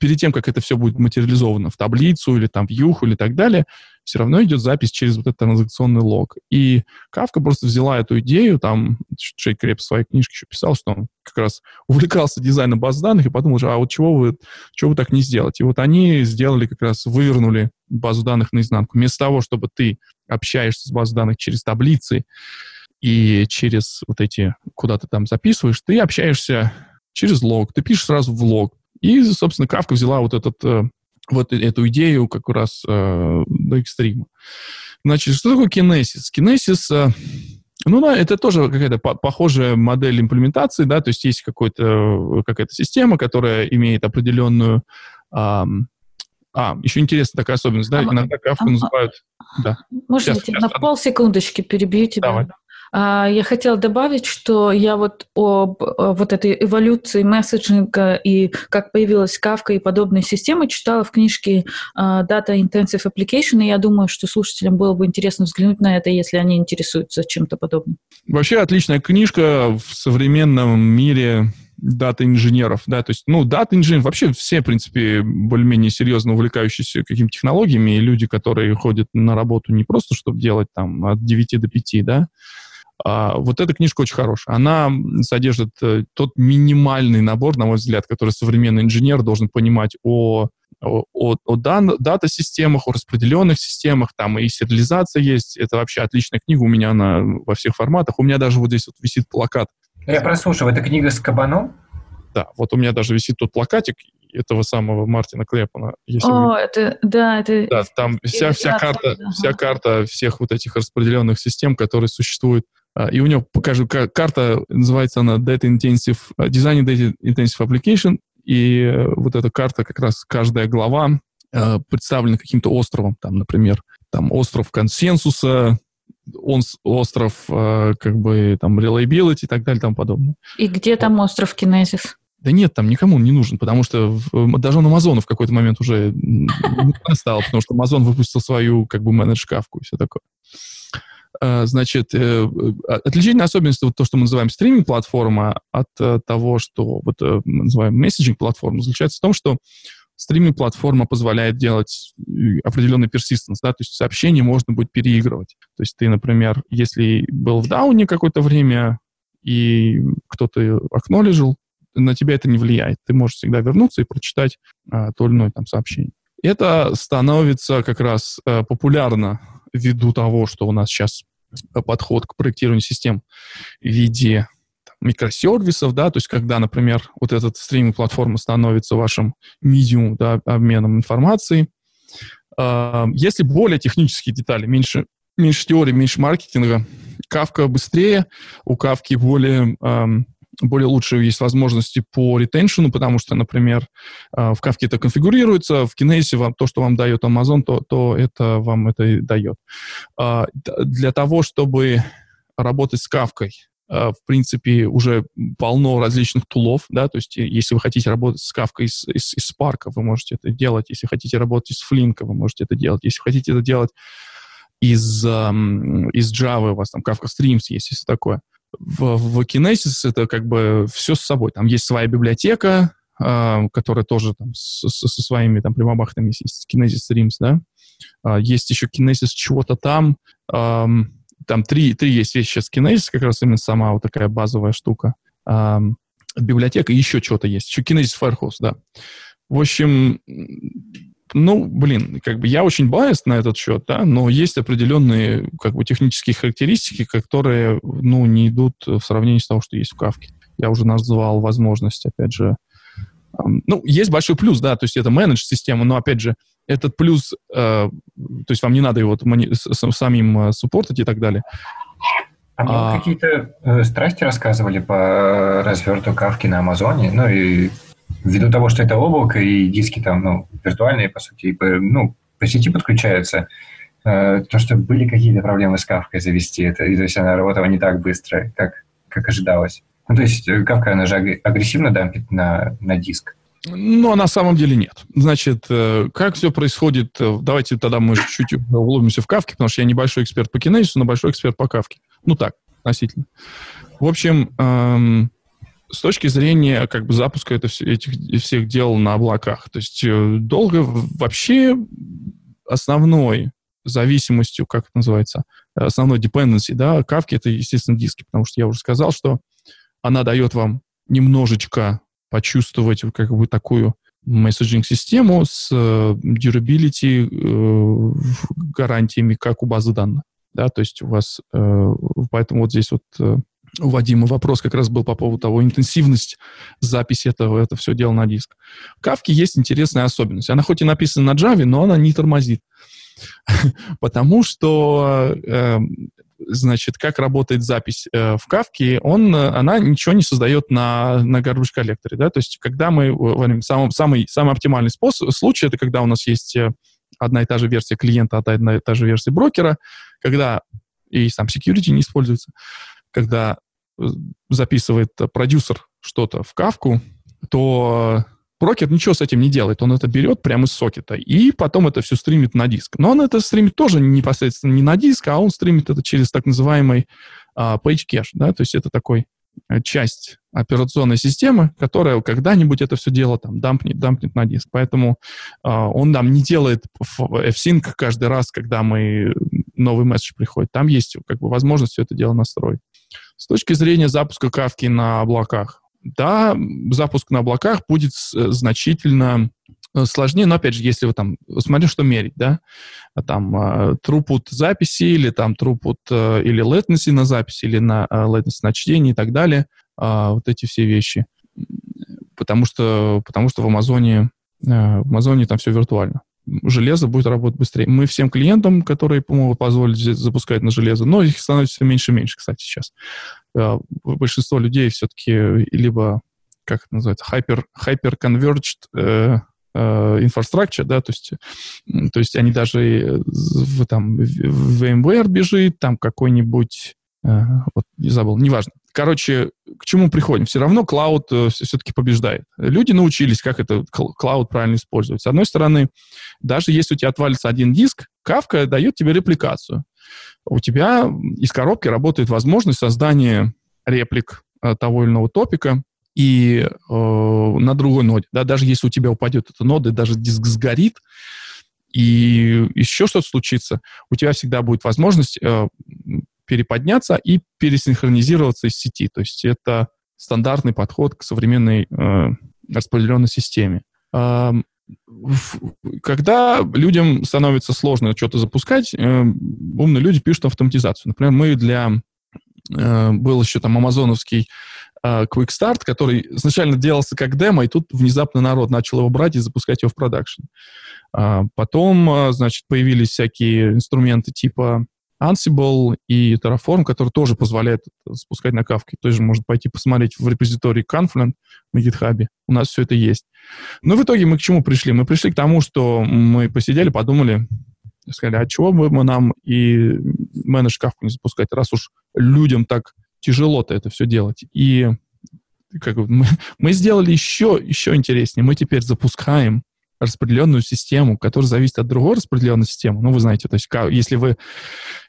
перед тем, как это все будет материализовано в таблицу или там в юху или так далее, все равно идет запись через вот этот транзакционный лог. И Кавка просто взяла эту идею, там Джей Креп в своей книжке еще писал, что он как раз увлекался дизайном баз данных и подумал, а вот чего вы, чего вы так не сделать? И вот они сделали как раз, вывернули базу данных наизнанку. Вместо того, чтобы ты общаешься с базой данных через таблицы и через вот эти, куда ты там записываешь, ты общаешься через лог, ты пишешь сразу в лог. И, собственно, Кавка взяла вот этот э, вот эту идею как раз э, до экстрима. Значит, что такое кинесис? Кинесис, э, ну да, это тоже какая-то по похожая модель имплементации, да, то есть есть какой-то, какая-то система, которая имеет определенную... Э, а, еще интересная такая особенность, да, а, иногда кавку а, называют... Да.
Можно сейчас, я сейчас, на полсекундочки перебью тебя? Давай. А, я хотела добавить, что я вот об вот этой эволюции месседжинга и как появилась Kafka и подобные системы читала в книжке а, Data Intensive Application, и я думаю, что слушателям было бы интересно взглянуть на это, если они интересуются чем-то подобным.
Вообще отличная книжка в современном мире дата-инженеров, да, то есть, ну, дата-инженер, вообще все, в принципе, более-менее серьезно увлекающиеся какими-то технологиями, и люди, которые ходят на работу не просто, чтобы делать там от 9 до 5, да, а, вот эта книжка очень хорошая. Она содержит э, тот минимальный набор, на мой взгляд, который современный инженер должен понимать о о, о дан, дата-системах, о распределенных системах, там и сериализация есть. Это вообще отличная книга, у меня она во всех форматах. У меня даже вот здесь вот висит плакат.
Я прослушал, это книга с кабаном?
Да, вот у меня даже висит тут плакатик этого самого Мартина Клепана.
Если О, вы... это, да, это...
Да, там вся, вся, карта, вся карта всех вот этих распределенных систем, которые существуют и у него покажу, карта называется она Data Intensive, а, Design Data Intensive Application, и э, вот эта карта, как раз каждая глава э, представлена каким-то островом, там, например, там остров консенсуса, он остров э, как бы там reliability и так далее и тому подобное.
И где там остров Kinesis?
Да нет, там никому не нужен, потому что даже он Амазону в какой-то момент уже не стал, потому что Амазон выпустил свою как бы менедж-шкафку и все такое. Э, значит, э, э, отличительная особенность, вот то, что мы называем стриминг-платформа, от того, что вот мы называем месседжинг-платформа, заключается в том, что стриминг-платформа позволяет делать определенный persistence, да, то есть сообщение можно будет переигрывать. То есть ты, например, если был в дауне какое-то время, и кто-то акнолежил, на тебя это не влияет. Ты можешь всегда вернуться и прочитать а, то или иное там сообщение. Это становится как раз а, популярно ввиду того, что у нас сейчас подход к проектированию систем в виде микросервисов, да, то есть когда, например, вот этот стриминг-платформа становится вашим медиум, да, обменом информацией. Э, если более технические детали, меньше, меньше теории, меньше маркетинга, Кавка быстрее, у Кавки более более лучшие есть возможности по ретеншену, потому что, например, а, в Kafka это конфигурируется, в Kinesis вам то, что вам дает Amazon, то, то это вам это и дает. А, для того, чтобы работать с Kafka, а, в принципе, уже полно различных тулов, да, то есть если вы хотите работать с Kafka из, из, из Spark, вы можете это делать, если хотите работать из Flink, вы можете это делать, если хотите это делать из, из Java, у вас там Kafka Streams есть, если такое в, в Kinesis это как бы все с собой. Там есть своя библиотека, э, которая тоже там с, с, со своими там прямобахтами есть Kinesis Streams, да. Э, есть еще Kinesis чего-то там. Э, там три, три есть вещи сейчас Kinesis, как раз именно сама вот такая базовая штука. Э, библиотека и еще что-то есть. Еще Kinesis Firehouse, да. В общем, ну, блин, как бы я очень biased на этот счет, да, но есть определенные как бы технические характеристики, которые, ну, не идут в сравнении с того, что есть в Кавке. Я уже назвал возможность, опять же, ну, есть большой плюс, да, то есть это менедж-система, но, опять же, этот плюс, э, то есть вам не надо его самим э, суппортить и так далее.
А мне а... какие-то э, страсти рассказывали по разверту кавки на Амазоне, ну и ввиду того, что это облако и диски там, ну, виртуальные, по сути, по, ну, по сети подключаются, э, то, что были какие-то проблемы с кавкой завести это, и то есть она работала не так быстро, как, как ожидалось. Ну, то есть э, кавка, она же агрессивно дампит на, на диск.
Но на самом деле нет. Значит, э, как все происходит? Э, давайте тогда мы чуть-чуть углубимся в кавке, потому что я небольшой эксперт по кинезису, но большой эксперт по кавке. Ну так, относительно. В общем, эм, с точки зрения как бы запуска это, этих всех дел на облаках, то есть э, долго вообще основной зависимостью, как это называется, основной dependency, да, кавки это, естественно, диски, потому что я уже сказал, что она дает вам немножечко почувствовать как бы такую месседжинг-систему с э, durability э, гарантиями, как у базы данных. Да, то есть у вас, э, поэтому вот здесь вот э, у Вадима вопрос как раз был по поводу того, интенсивность записи этого, это все дело на диск. В Кавке есть интересная особенность. Она хоть и написана на Java, но она не тормозит. Потому что, э, значит, как работает запись э, в Кавке, он, она ничего не создает на, на garbage коллекторе. Да? То есть, когда мы говорим, самый, самый, самый оптимальный способ, случай, это когда у нас есть э, одна и та же версия клиента, одна и та же версия брокера, когда и сам security не используется, когда записывает продюсер что-то в кавку, то брокер ничего с этим не делает. Он это берет прямо из сокета и потом это все стримит на диск. Но он это стримит тоже непосредственно не на диск, а он стримит это через так называемый uh, page cache. Да? То есть это такой э, часть операционной системы, которая когда-нибудь это все дело там дампнет, дампнет на диск. Поэтому э, он нам не делает F-Sync каждый раз, когда мы новый месседж приходит. Там есть как бы возможность все это дело настроить. С точки зрения запуска кавки на облаках, да, запуск на облаках будет э, значительно э, сложнее, но опять же, если вы там, смотрите, что мерить, да, а там uh, throughput записи или там throughput uh, или latency на записи или на uh, latency на чтение и так далее, uh, вот эти все вещи, потому что, потому что в Амазоне, в Амазоне там все виртуально железо будет работать быстрее. Мы всем клиентам, которые могут позволить запускать на железо, но их становится все меньше и меньше, кстати, сейчас. Э, большинство людей все-таки либо, как это называется, hyper, hyper-converged э, э, infrastructure, да, то есть, то есть они даже в, там, в VMware бежит, там какой-нибудь, вот, не забыл, неважно. Короче, к чему приходим? Все равно клауд э, все-таки побеждает. Люди научились, как это клауд правильно использовать. С одной стороны, даже если у тебя отвалится один диск, Kafka дает тебе репликацию. У тебя из коробки работает возможность создания реплик э, того или иного топика, и э, на другой ноде. Да, даже если у тебя упадет эта нода, даже диск сгорит, и еще что-то случится, у тебя всегда будет возможность э, переподняться и пересинхронизироваться из сети. То есть это стандартный подход к современной э, распределенной системе. Э, когда людям становится сложно что-то запускать, э, умные люди пишут автоматизацию. Например, мы для... Э, был еще там амазоновский э, Quick Start, который изначально делался как демо, и тут внезапно народ начал его брать и запускать его в продакшн. Э, потом, э, значит, появились всякие инструменты типа Ansible и Terraform, который тоже позволяет спускать на кавке. Тоже может пойти посмотреть в репозитории Confluent на GitHub. У нас все это есть. Но в итоге мы к чему пришли? Мы пришли к тому, что мы посидели, подумали, сказали, а чего бы мы нам и менедж кавку не запускать, раз уж людям так тяжело-то это все делать. И как мы, мы сделали еще, еще интереснее. Мы теперь запускаем распределенную систему, которая зависит от другой распределенной системы. Ну, вы знаете, то есть если вы,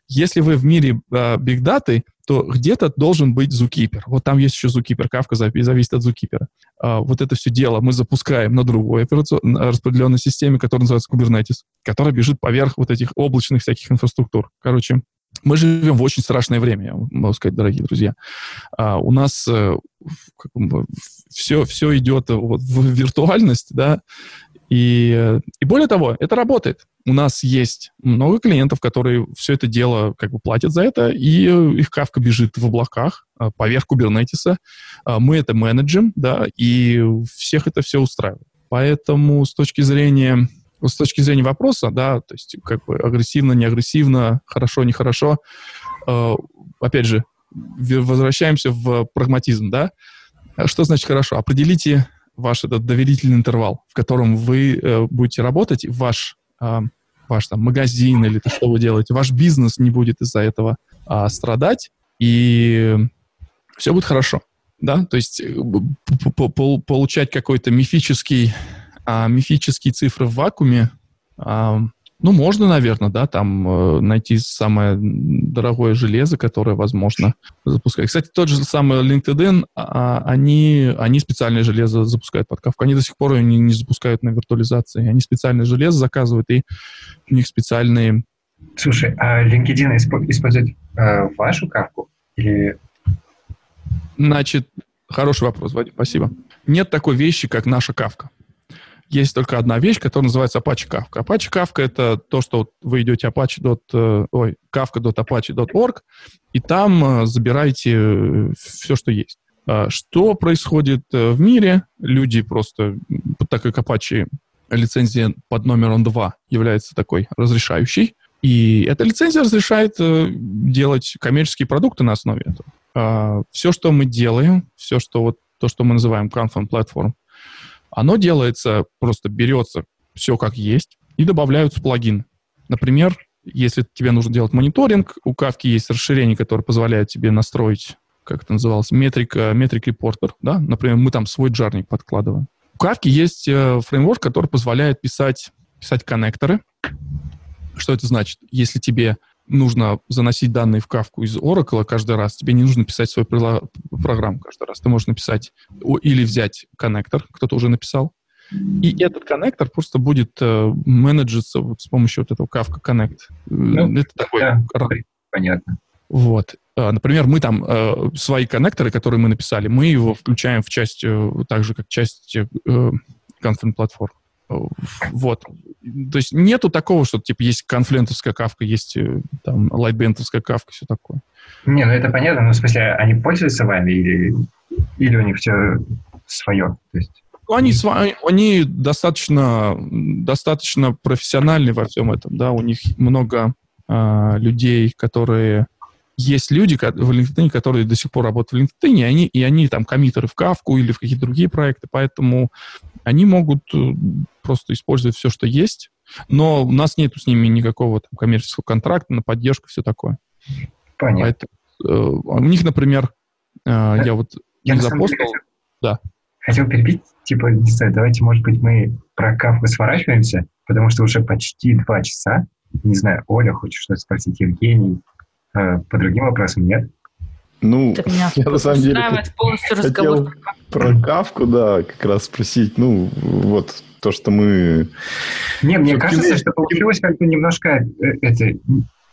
если вы в мире бигдаты, uh, то где-то должен быть зукипер. Вот там есть еще зукипер, кавка зависит от зукипера. Uh, вот это все дело мы запускаем на другой операцион... распределенной системе, которая называется Kubernetes, которая бежит поверх вот этих облачных всяких инфраструктур. Короче, мы живем в очень страшное время, могу сказать, дорогие друзья. А, у нас э, все, все идет вот в виртуальность, да, и, и более того, это работает. У нас есть много клиентов, которые все это дело как бы платят за это, и их кавка бежит в облаках а, поверх кубернетиса. Мы это менеджем, да, и всех это все устраивает. Поэтому с точки зрения с точки зрения вопроса, да, то есть как бы агрессивно, не агрессивно, хорошо, нехорошо, э, опять же, возвращаемся в прагматизм, да. Что значит хорошо? Определите ваш этот доверительный интервал, в котором вы э, будете работать, ваш, э, ваш там магазин или то, что вы делаете, ваш бизнес не будет из-за этого э, страдать, и все будет хорошо. Да, то есть э, получать какой-то мифический, э, мифические цифры в вакууме, э, Ну, можно, наверное, да, там э, найти самое дорогое железо, которое возможно запускать. Кстати, тот же самый LinkedIn, а, они, они специальное железо запускают под кавку. Они до сих пор ее не, не запускают на виртуализации. Они специальное железо заказывают, и у них специальные...
Слушай, а LinkedIn использует э, вашу кавку или...
Значит, хороший вопрос, Вадим, спасибо. Нет такой вещи, как наша кавка есть только одна вещь, которая называется Apache Kafka. Apache Kafka — это то, что вы идете apache. Э, ой, kafka.apache.org, и там э, забираете э, все, что есть. А что происходит в мире? Люди просто, так как Apache лицензия под номером 2 является такой разрешающей, и эта лицензия разрешает делать коммерческие продукты на основе этого. А все, что мы делаем, все, что вот то, что мы называем Confluent Platform, оно делается, просто берется все как есть и добавляются плагины. Например, если тебе нужно делать мониторинг, у Kafka есть расширение, которое позволяет тебе настроить, как это называлось, метрик, метрик репортер, да? Например, мы там свой джарник подкладываем. У Kafka есть э, фреймворк, который позволяет писать, писать коннекторы. Что это значит? Если тебе нужно заносить данные в кавку из Oracle каждый раз, тебе не нужно писать свою программу каждый раз. Ты можешь написать или взять коннектор, кто-то уже написал, и этот коннектор просто будет э, менеджиться вот с помощью вот этого Kafka Connect.
Ну, Это такой... Да, понятно.
Вот. А, например, мы там э, свои коннекторы, которые мы написали, мы его включаем в часть, э, так же, как часть э, Confluent Platform. Вот. То есть нету такого, что типа есть конфлентовская кавка, есть э, там лайтбентовская кавка, все такое.
Не, ну это понятно, но в смысле, они пользуются вами или, или у них все свое? То есть...
Ну, они, они достаточно, достаточно профессиональны во всем этом, да, у них много э, людей, которые есть люди в LinkedIn, которые до сих пор работают в LinkedIn, и они, и они там коммитеры в Кавку или в какие-то другие проекты, поэтому они могут э, просто использовать все, что есть, но у нас нет с ними никакого там, коммерческого контракта на поддержку, все такое.
Понятно.
Поэтому, э, у них, например, э, я вот
я запостил... Да. Хотел перебить, типа, не знаю, давайте, может быть, мы про Кавку сворачиваемся, потому что уже почти два часа. Не знаю, Оля, хочешь что-то спросить, Евгений, Э, по другим вопросам нет?
Ну, я на самом деле полностью хотел про Кавку, да, как раз спросить, ну, вот то, что мы...
Не, мне кажется, что получилось как-то немножко э, это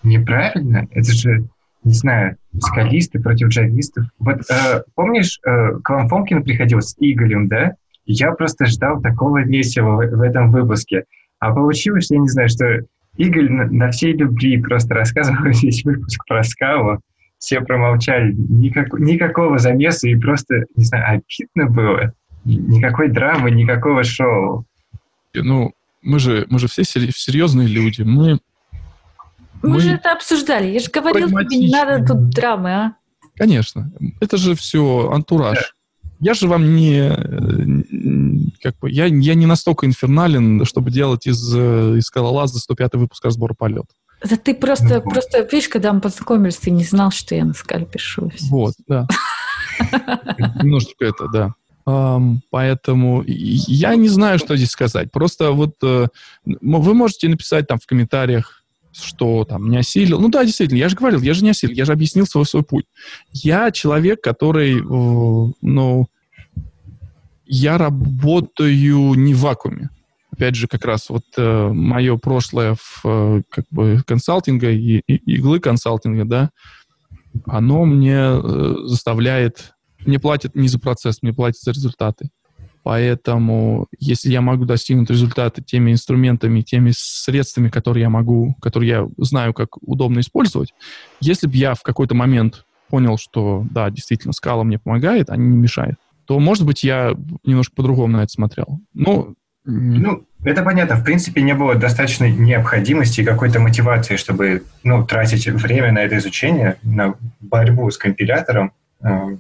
неправильно. Это же, не знаю, скалисты против джавистов. Вот э, помнишь, э, к вам Фомкин приходил с Игорем, да? Я просто ждал такого месива в, в этом выпуске. А получилось, я не знаю, что Игорь на, на всей любви просто рассказывал весь выпуск про скалу. Все промолчали. Никак, никакого замеса и просто, не знаю, обидно было. Никакой драмы, никакого шоу.
Ну, мы же, мы же все серьезные люди. Мы,
мы, мы же это обсуждали. Я же говорил, тебе не надо тут драмы, а?
Конечно. Это же все антураж. Да. Я же вам не... Как бы, я, я не настолько инфернален, чтобы делать из, из скалолаза 105 выпуск разбора полет.
Да ты просто, ну, просто, видишь, когда мы познакомились, ты не знал, что я на скале пишу.
Вот, да. Немножечко это, да. Um, поэтому я не знаю, что здесь сказать. Просто вот uh, вы можете написать там в комментариях, что там не осилил. Ну да, действительно, я же говорил, я же не осилил, я же объяснил свой, свой путь. Я человек, который, э, ну, я работаю не в вакууме. Опять же, как раз вот э, мое прошлое в э, как бы консалтинга и, и иглы консалтинга, да, оно мне э, заставляет, мне платят не за процесс, мне платят за результаты. Поэтому, если я могу достигнуть результата теми инструментами, теми средствами, которые я могу, которые я знаю, как удобно использовать, если бы я в какой-то момент понял, что да, действительно, скала мне помогает, а не мешает, то, может быть, я немножко по-другому на это смотрел.
Ну, ну, это понятно. В принципе, не было достаточной необходимости и какой-то мотивации, чтобы ну, тратить время на это изучение, на борьбу с компилятором. Э,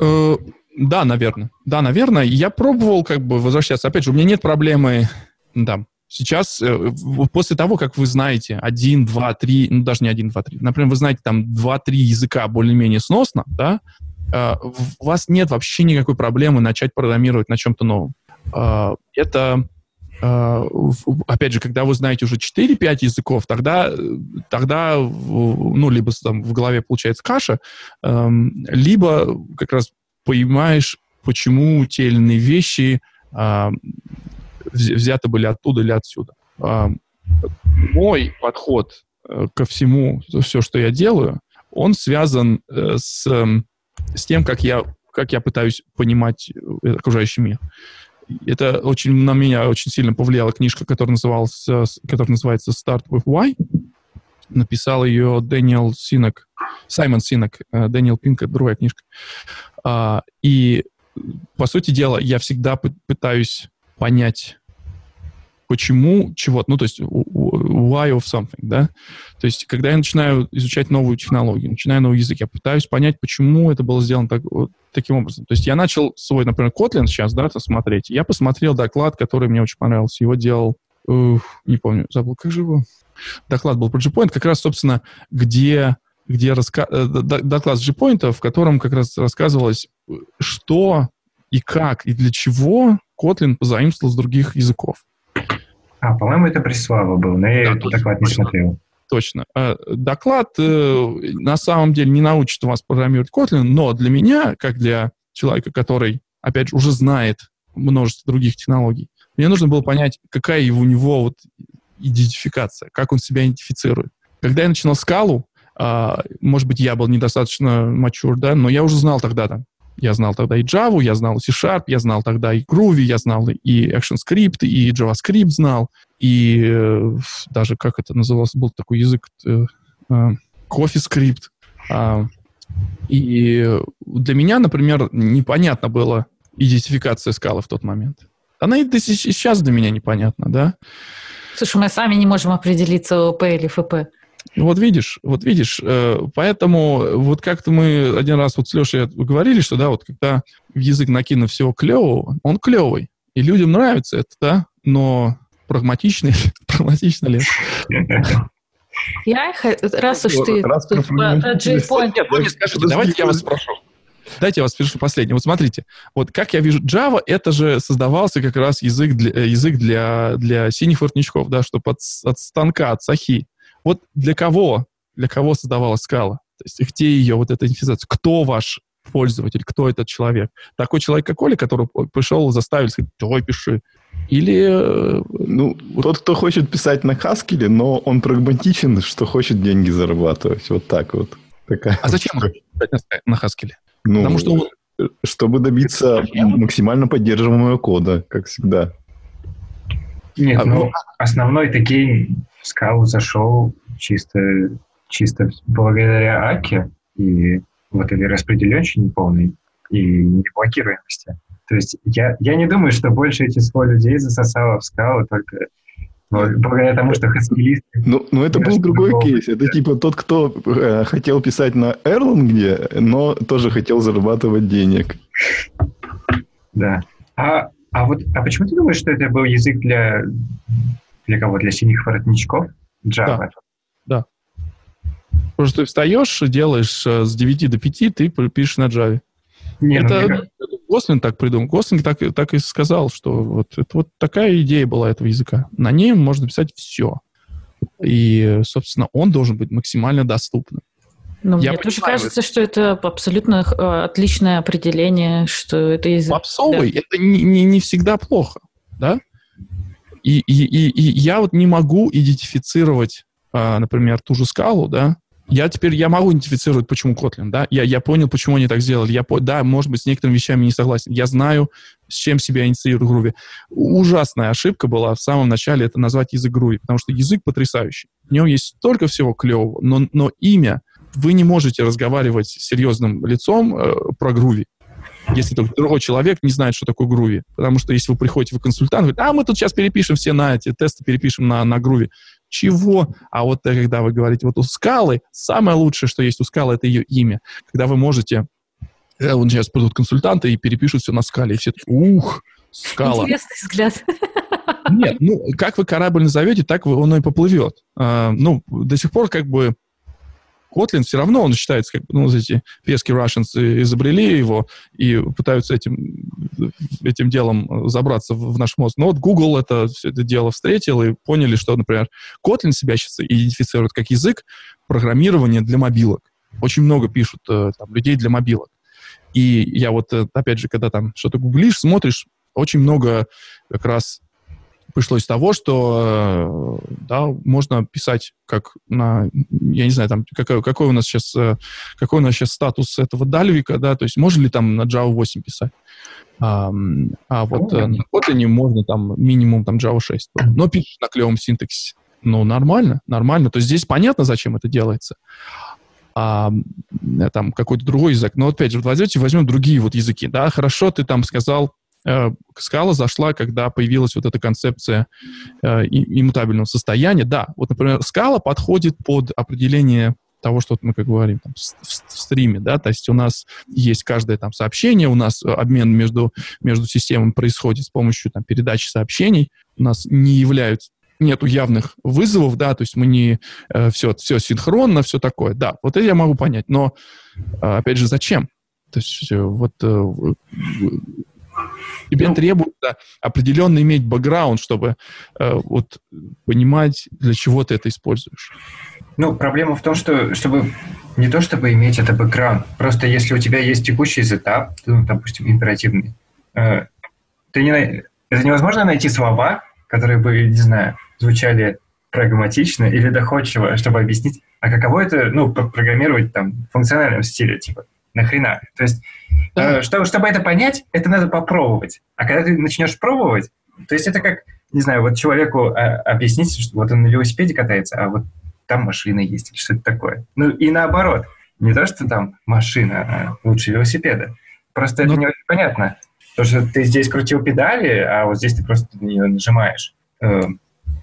э, да, наверное. Да, наверное. Я пробовал как бы возвращаться. Опять же, у меня нет проблемы, да, Сейчас, э, после того, как вы знаете один, два, три, ну даже не один, два, три, например, вы знаете там два-три языка более-менее сносно, да, у вас нет вообще никакой проблемы начать программировать на чем-то новом. Э, это э, опять же, когда вы знаете уже 4-5 языков, тогда, тогда ну, либо там в голове получается каша, э, либо как раз понимаешь, почему те или иные вещи э, взяты были оттуда или отсюда. Э, мой подход э, ко всему, все, что я делаю, он связан э, с, с тем, как я, как я пытаюсь понимать э, окружающий мир. Это очень на меня очень сильно повлияла книжка, которая, называлась, которая называется «Start with Why». Написал ее Дэниел Синок, Саймон Синок, Дэниел Пинк, это другая книжка. А, и, по сути дела, я всегда пытаюсь понять почему чего-то, ну, то есть why of something, да. То есть, когда я начинаю изучать новую технологию, начинаю новый язык, я пытаюсь понять, почему это было сделано так, вот, таким образом. То есть, я начал свой, например, Kotlin сейчас, да, смотреть. Я посмотрел доклад, который мне очень понравился. Его делал, ух, не помню, забыл, как же его? Доклад был про JPoint, как раз, собственно, где где раска... Э, доклад с JPoint, в котором как раз рассказывалось, что и как, и для чего Kotlin позаимствовал с других языков.
А, по-моему, это Преслава был, но я да, этот доклад не смотрел.
Точно. А, доклад э, на самом деле не научит вас программировать Kotlin, но для меня, как для человека, который, опять же, уже знает множество других технологий, мне нужно было понять, какая у него вот идентификация, как он себя идентифицирует. Когда я начинал скалу, а, может быть, я был недостаточно mature, да, но я уже знал тогда там я знал тогда и Java, я знал C-Sharp, я знал тогда и Groovy, я знал и ActionScript, и JavaScript знал, и э, даже, как это назывался, был такой язык, э, э, CoffeeScript. Э, и для меня, например, непонятно было идентификация скалы в тот момент. Она и сейчас для меня непонятна, да?
Слушай, мы сами не можем определиться, ОП или ФП.
Вот видишь, вот видишь, э, поэтому вот как-то мы один раз вот с Лешей говорили, что, да, вот когда в язык накинут всего клевого, он клевый, и людям нравится это, да, но прагматичный, прагматично ли?
Я, раз уж ты про
J-Point... Давайте я вас спрошу. Дайте я вас спрошу последнее. Вот смотрите, вот как я вижу, Java, это же создавался как раз язык для, э, язык для, для синих воротничков, да, чтобы от, от станка, от сахи вот для кого, для кого создавалась скала? То есть где ее вот эта идентификация? Кто ваш пользователь, кто этот человек? Такой человек, как Оля, который пришел, заставил сказать, давай пиши. Или... Э,
ну, вот... тот, кто хочет писать на Хаскеле, но он прагматичен, что хочет деньги зарабатывать. Вот так вот.
Такая а зачем писать на Хаскеле?
Ну, Потому что он... Чтобы добиться максимально поддерживаемого кода, как всегда.
Нет, а, ну, основной такие в скалу зашел чисто, чисто благодаря Аке и вот этой распределенщине неполной и неблокируемости. То есть я, я не думаю, что большее число людей засосало в скалу только благодаря тому, что хаскилисты...
Ну, ну это был другой кейс. Это типа тот, кто э, хотел писать на Erlang, но тоже хотел зарабатывать денег.
Да. А, а вот, а почему ты думаешь, что это был язык для для кого? Для синих воротничков?
Java? Да. да. Потому что ты встаешь, делаешь э, с 9 до 5, ты пишешь на Java. Не, ну, это ну, Гослинг так придумал. Гослинг так, так и сказал, что вот, это вот такая идея была этого языка. На ней можно писать все. И, собственно, он должен быть максимально доступным.
Но Я мне тоже кажется, что это абсолютно э, отличное определение, что это язык.
Попсовый да. это не, не, не всегда плохо, да? И, и, и, и я вот не могу идентифицировать, а, например, ту же скалу, да, я теперь, я могу идентифицировать, почему Kotlin, да, я, я понял, почему они так сделали, я, да, может быть, с некоторыми вещами не согласен, я знаю, с чем себя инициирует Groovy. Ужасная ошибка была в самом начале это назвать язык Groovy, потому что язык потрясающий, в нем есть столько всего клевого, но, но имя, вы не можете разговаривать с серьезным лицом э, про Groovy, если только другой человек не знает, что такое груви. Потому что если вы приходите в консультант, говорит, а мы тут сейчас перепишем все на эти тесты, перепишем на, на груви. Чего? А вот когда вы говорите, вот у скалы, самое лучшее, что есть у скалы, это ее имя. Когда вы можете, э, вот сейчас придут консультанты и перепишут все на скале, и все такие, ух, скала.
Интересный взгляд.
Нет, ну, как вы корабль назовете, так он и поплывет. А, ну, до сих пор как бы Kotlin все равно, он считается, как ну, эти пески Russians изобрели его и пытаются этим, этим делом забраться в, в наш мозг. Но вот Google это все это дело встретил и поняли, что, например, Kotlin себя сейчас идентифицирует как язык программирования для мобилок. Очень много пишут э, там, людей для мобилок. И я вот, э, опять же, когда там что-то гуглишь, смотришь, очень много как раз пришло из того, что э, да, можно писать как на, я не знаю, там, какой, какой у нас сейчас, э, какой у нас сейчас статус этого Дальвика, да, то есть можно ли там на Java 8 писать? А, а вот oh. на Kotlin можно там минимум там Java 6, но пишешь на клевом синтаксисе. Ну, нормально, нормально. То есть здесь понятно, зачем это делается. А, там какой-то другой язык. Но опять же, возьмете, возьмем другие вот языки. Да, хорошо, ты там сказал, скала зашла, когда появилась вот эта концепция э, иммутабельного состояния. Да, вот, например, скала подходит под определение того, что мы как говорим там, в, стриме, да, то есть у нас есть каждое там сообщение, у нас обмен между, между системами происходит с помощью там передачи сообщений, у нас не являются нету явных вызовов, да, то есть мы не э, все, все синхронно, все такое, да, вот это я могу понять, но э, опять же, зачем? То есть э, вот э, Тебе ну, требуется определенно иметь бэкграунд, чтобы э, вот понимать, для чего ты это используешь.
Ну, проблема в том, что чтобы не то чтобы иметь это бэкграунд, просто если у тебя есть текущий сетап, ну, допустим, императивный, э, ты не, это невозможно найти слова, которые бы, не знаю, звучали прагматично или доходчиво, чтобы объяснить, а каково это, ну, программировать там в функциональном стиле, типа, нахрена? То есть да. Э, чтобы, чтобы это понять, это надо попробовать. А когда ты начнешь пробовать, то есть это как, не знаю, вот человеку а, объяснить, что вот он на велосипеде катается, а вот там машина есть, или что-то такое. Ну и наоборот. Не то, что там машина а лучше велосипеда. Просто Но... это не очень понятно. Потому что ты здесь крутил педали, а вот здесь ты просто на нее нажимаешь. Э,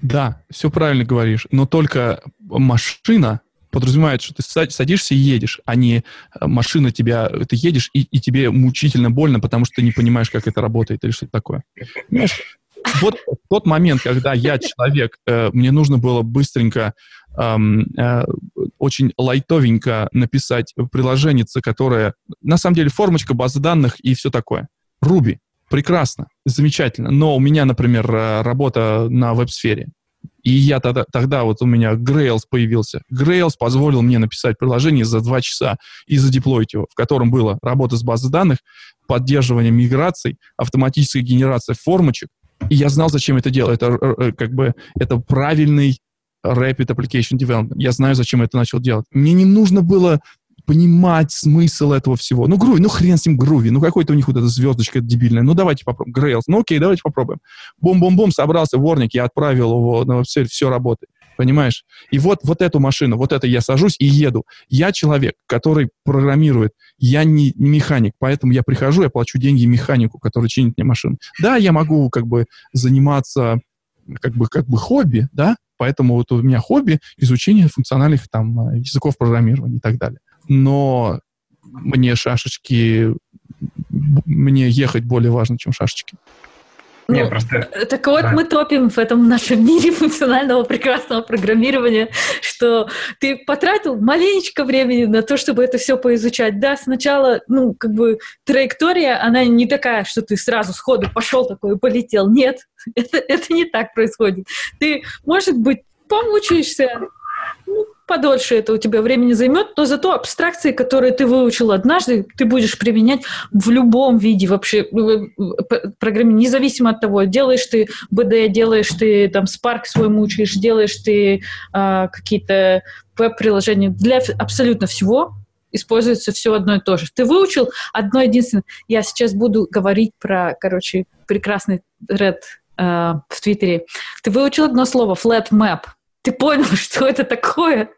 да, все правильно говоришь. Но только машина подразумевает, что ты садишься и едешь, а не э, машина тебя, ты едешь, и, и тебе мучительно больно, потому что ты не понимаешь, как это работает или что-то такое. Понимаешь? Вот тот момент, когда я человек, э, мне нужно было быстренько, э, э, очень лайтовенько написать приложение, которое, на самом деле, формочка базы данных и все такое. Руби. Прекрасно, замечательно. Но у меня, например, э, работа на веб-сфере. И я тогда, тогда вот у меня Grails появился. Grails позволил мне написать приложение за два часа и задеплоить его, в котором была работа с базой данных, поддерживание миграций, автоматическая генерация формочек. И я знал, зачем это делать. Это э, как бы это правильный Rapid Application Development. Я знаю, зачем я это начал делать. Мне не нужно было понимать смысл этого всего. Ну, груви, ну хрен с ним груви, ну какой-то у них вот эта звездочка дебильная. Ну, давайте попробуем. Грейлс, ну окей, давайте попробуем. Бум-бум-бум, собрался ворник, я отправил его на веб все работает. Понимаешь? И вот, вот эту машину, вот это я сажусь и еду. Я человек, который программирует. Я не, не механик, поэтому я прихожу, я плачу деньги механику, который чинит мне машину. Да, я могу как бы заниматься как бы, как бы хобби, да, поэтому вот у меня хобби изучение функциональных там языков программирования и так далее но мне шашечки, мне ехать более важно, чем шашечки.
Ну, Нет, просто... Так вот, да. мы топим в этом нашем мире функционального прекрасного программирования, что ты потратил маленечко времени на то, чтобы это все поизучать. Да, сначала, ну, как бы траектория, она не такая, что ты сразу сходу пошел такой и полетел. Нет, это, это не так происходит. Ты, может быть, помучаешься, подольше это у тебя времени займет, но зато абстракции, которые ты выучил однажды, ты будешь применять в любом виде вообще э, э, программе, независимо от того, делаешь ты БД, делаешь ты там Spark свой мучаешь, делаешь ты э, какие-то веб-приложения, для абсолютно всего используется все одно и то же. Ты выучил одно единственное. Я сейчас буду говорить про, короче, прекрасный ред э, в Твиттере. Ты выучил одно слово flat map ты понял, что это такое,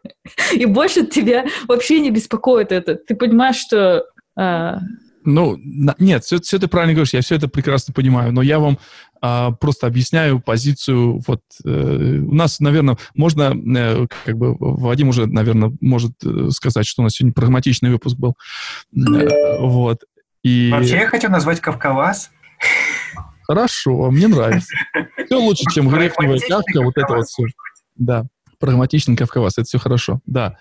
и больше тебя вообще не беспокоит это. Ты понимаешь, что...
А... Ну, нет, все, все ты правильно говоришь, я все это прекрасно понимаю, но я вам а, просто объясняю позицию. Вот э, у нас, наверное, можно, э, как бы Вадим уже, наверное, может э, сказать, что у нас сегодня прагматичный выпуск был. Э, вот.
И... Вообще я хотел назвать Кавказас.
Хорошо, мне нравится. Все лучше, чем грехневая тявка, вот это вот все. Да, прагматичный Кавкавас, это все хорошо, да.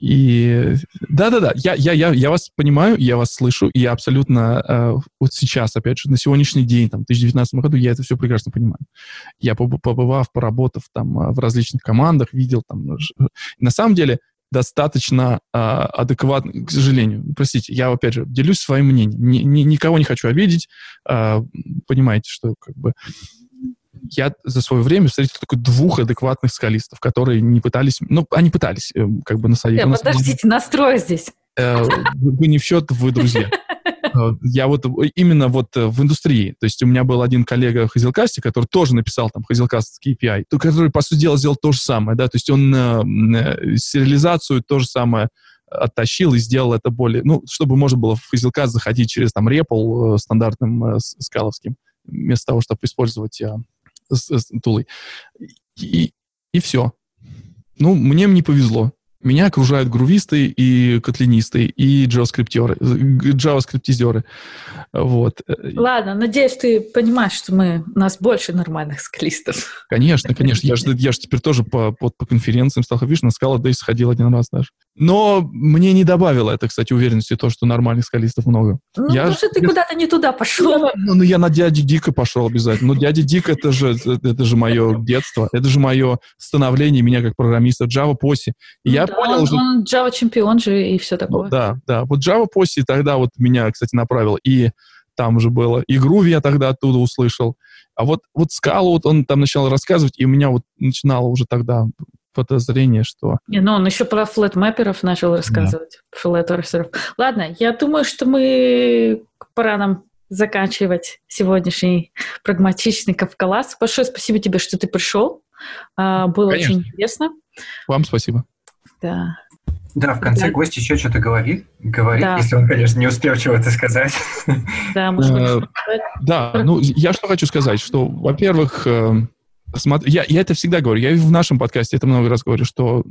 И да-да-да, я, я, я, я вас понимаю, я вас слышу, и я абсолютно э, вот сейчас, опять же, на сегодняшний день, там, в 2019 году, я это все прекрасно понимаю. Я побывав, поработав там э, в различных командах, видел там... На самом деле, достаточно э, адекватно, к сожалению. Простите, я, опять же, делюсь своим мнением. Ни, ни, никого не хочу обидеть. Э, понимаете, что как бы я за свое время встретил только двух адекватных скалистов, которые не пытались... Ну, они пытались э, как бы насадить.
Нет, подождите, настрой здесь.
Э, вы не в счет, вы друзья. Э, я вот именно вот в индустрии, то есть у меня был один коллега в Хазилкасте, который тоже написал там Хазилкаст KPI, который, по сути дела, сделал то же самое, да, то есть он э, сериализацию то же самое оттащил и сделал это более, ну, чтобы можно было в Хазилкаст заходить через там REPL стандартным скаловским, вместо того, чтобы использовать с, с тулой. И, и все. Ну, мне не повезло. Меня окружают грувисты и котлинисты, и джаваскриптеры, джаваскриптизеры. Вот.
Ладно, надеюсь, ты понимаешь, что мы, у нас больше нормальных скалистов.
Конечно, конечно. Я же, я же теперь тоже по, по, по конференциям стал, видишь, на скала Day сходил один раз даже. Но мне не добавило это, кстати, уверенности то, что нормальных скалистов много.
Ну, я потому что ты куда-то не туда пошел.
Ну, ну, я на дяди Дика пошел обязательно. Ну, дядя Дик это же, это же мое детство, это же мое становление меня как программиста Java Поси. И я
да, понял он, уже... Он Java чемпион же и все такое.
Ну, да, да. Вот Java Поси тогда вот меня, кстати, направил. И там уже было. И Groovy я тогда оттуда услышал. А вот, вот Scala, вот он там начал рассказывать, и у меня вот начинало уже тогда подозрение, что...
Не, ну, он еще про флетмэперов начал рассказывать, да. флеторсеров. Ладно, я думаю, что мы пора нам заканчивать сегодняшний прагматичный Кавкалас. Большое спасибо тебе, что ты пришел. А, было Конечно. очень интересно.
Вам спасибо.
Да.
Да, в конце да. гость еще что-то говорит, говорит, да. если он, конечно, не успел чего-то сказать.
Да, может,
э, Да, ну, я что хочу сказать, что, во-первых, э, Смотри, я, я это всегда говорю, я в нашем подкасте это много раз говорю, что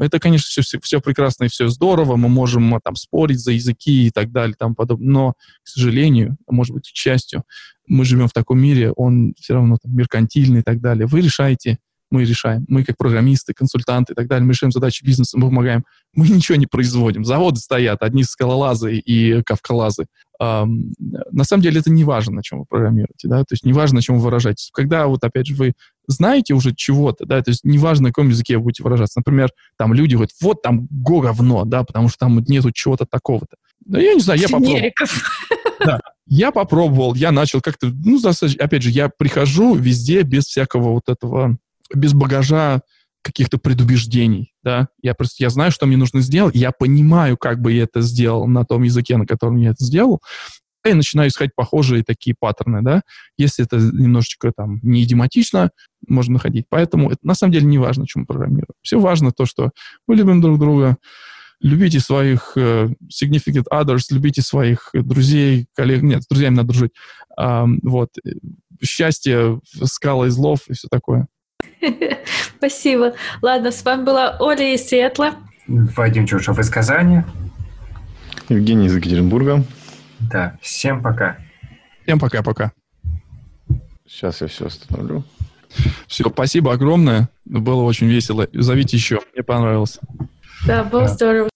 это, конечно, все, все, все прекрасно и все здорово, мы можем там спорить за языки и так далее, там подобное, но, к сожалению, может быть, к счастью, мы живем в таком мире, он все равно там, меркантильный и так далее. Вы решаете, мы решаем. Мы как программисты, консультанты и так далее, мы решаем задачи бизнеса, мы помогаем. Мы ничего не производим. Заводы стоят, одни скалолазы и кавкалазы. Um, на самом деле это не важно, на чем вы программируете, да, то есть не важно, на чем вы выражаетесь. Когда вот опять же вы знаете уже чего-то, да, то есть не важно, на каком языке вы будете выражаться. Например, там люди говорят, вот там го говно, да, потому что там нету чего-то такого-то. Да я не знаю, я попробовал. Да, я попробовал, я начал как-то, ну, опять же, я прихожу везде без всякого вот этого без багажа каких-то предубеждений, да, я просто, я знаю, что мне нужно сделать, я понимаю, как бы я это сделал на том языке, на котором я это сделал, и начинаю искать похожие такие паттерны, да, если это немножечко там не идиоматично, можно находить, поэтому это на самом деле не важно, чем программируем, все важно то, что мы любим друг друга, любите своих uh, significant others, любите своих друзей, коллег, нет, с друзьями надо дружить, вот, счастье, скала из лов и все такое.
Спасибо. Ладно, с вами была Оля из Сиэтла.
Вадим Чушев из Казани.
Евгений из Екатеринбурга.
Да, всем пока.
Всем пока-пока.
Сейчас я все остановлю.
Все, спасибо огромное. Было очень весело. Зовите еще. Мне понравилось.
Да, было здорово.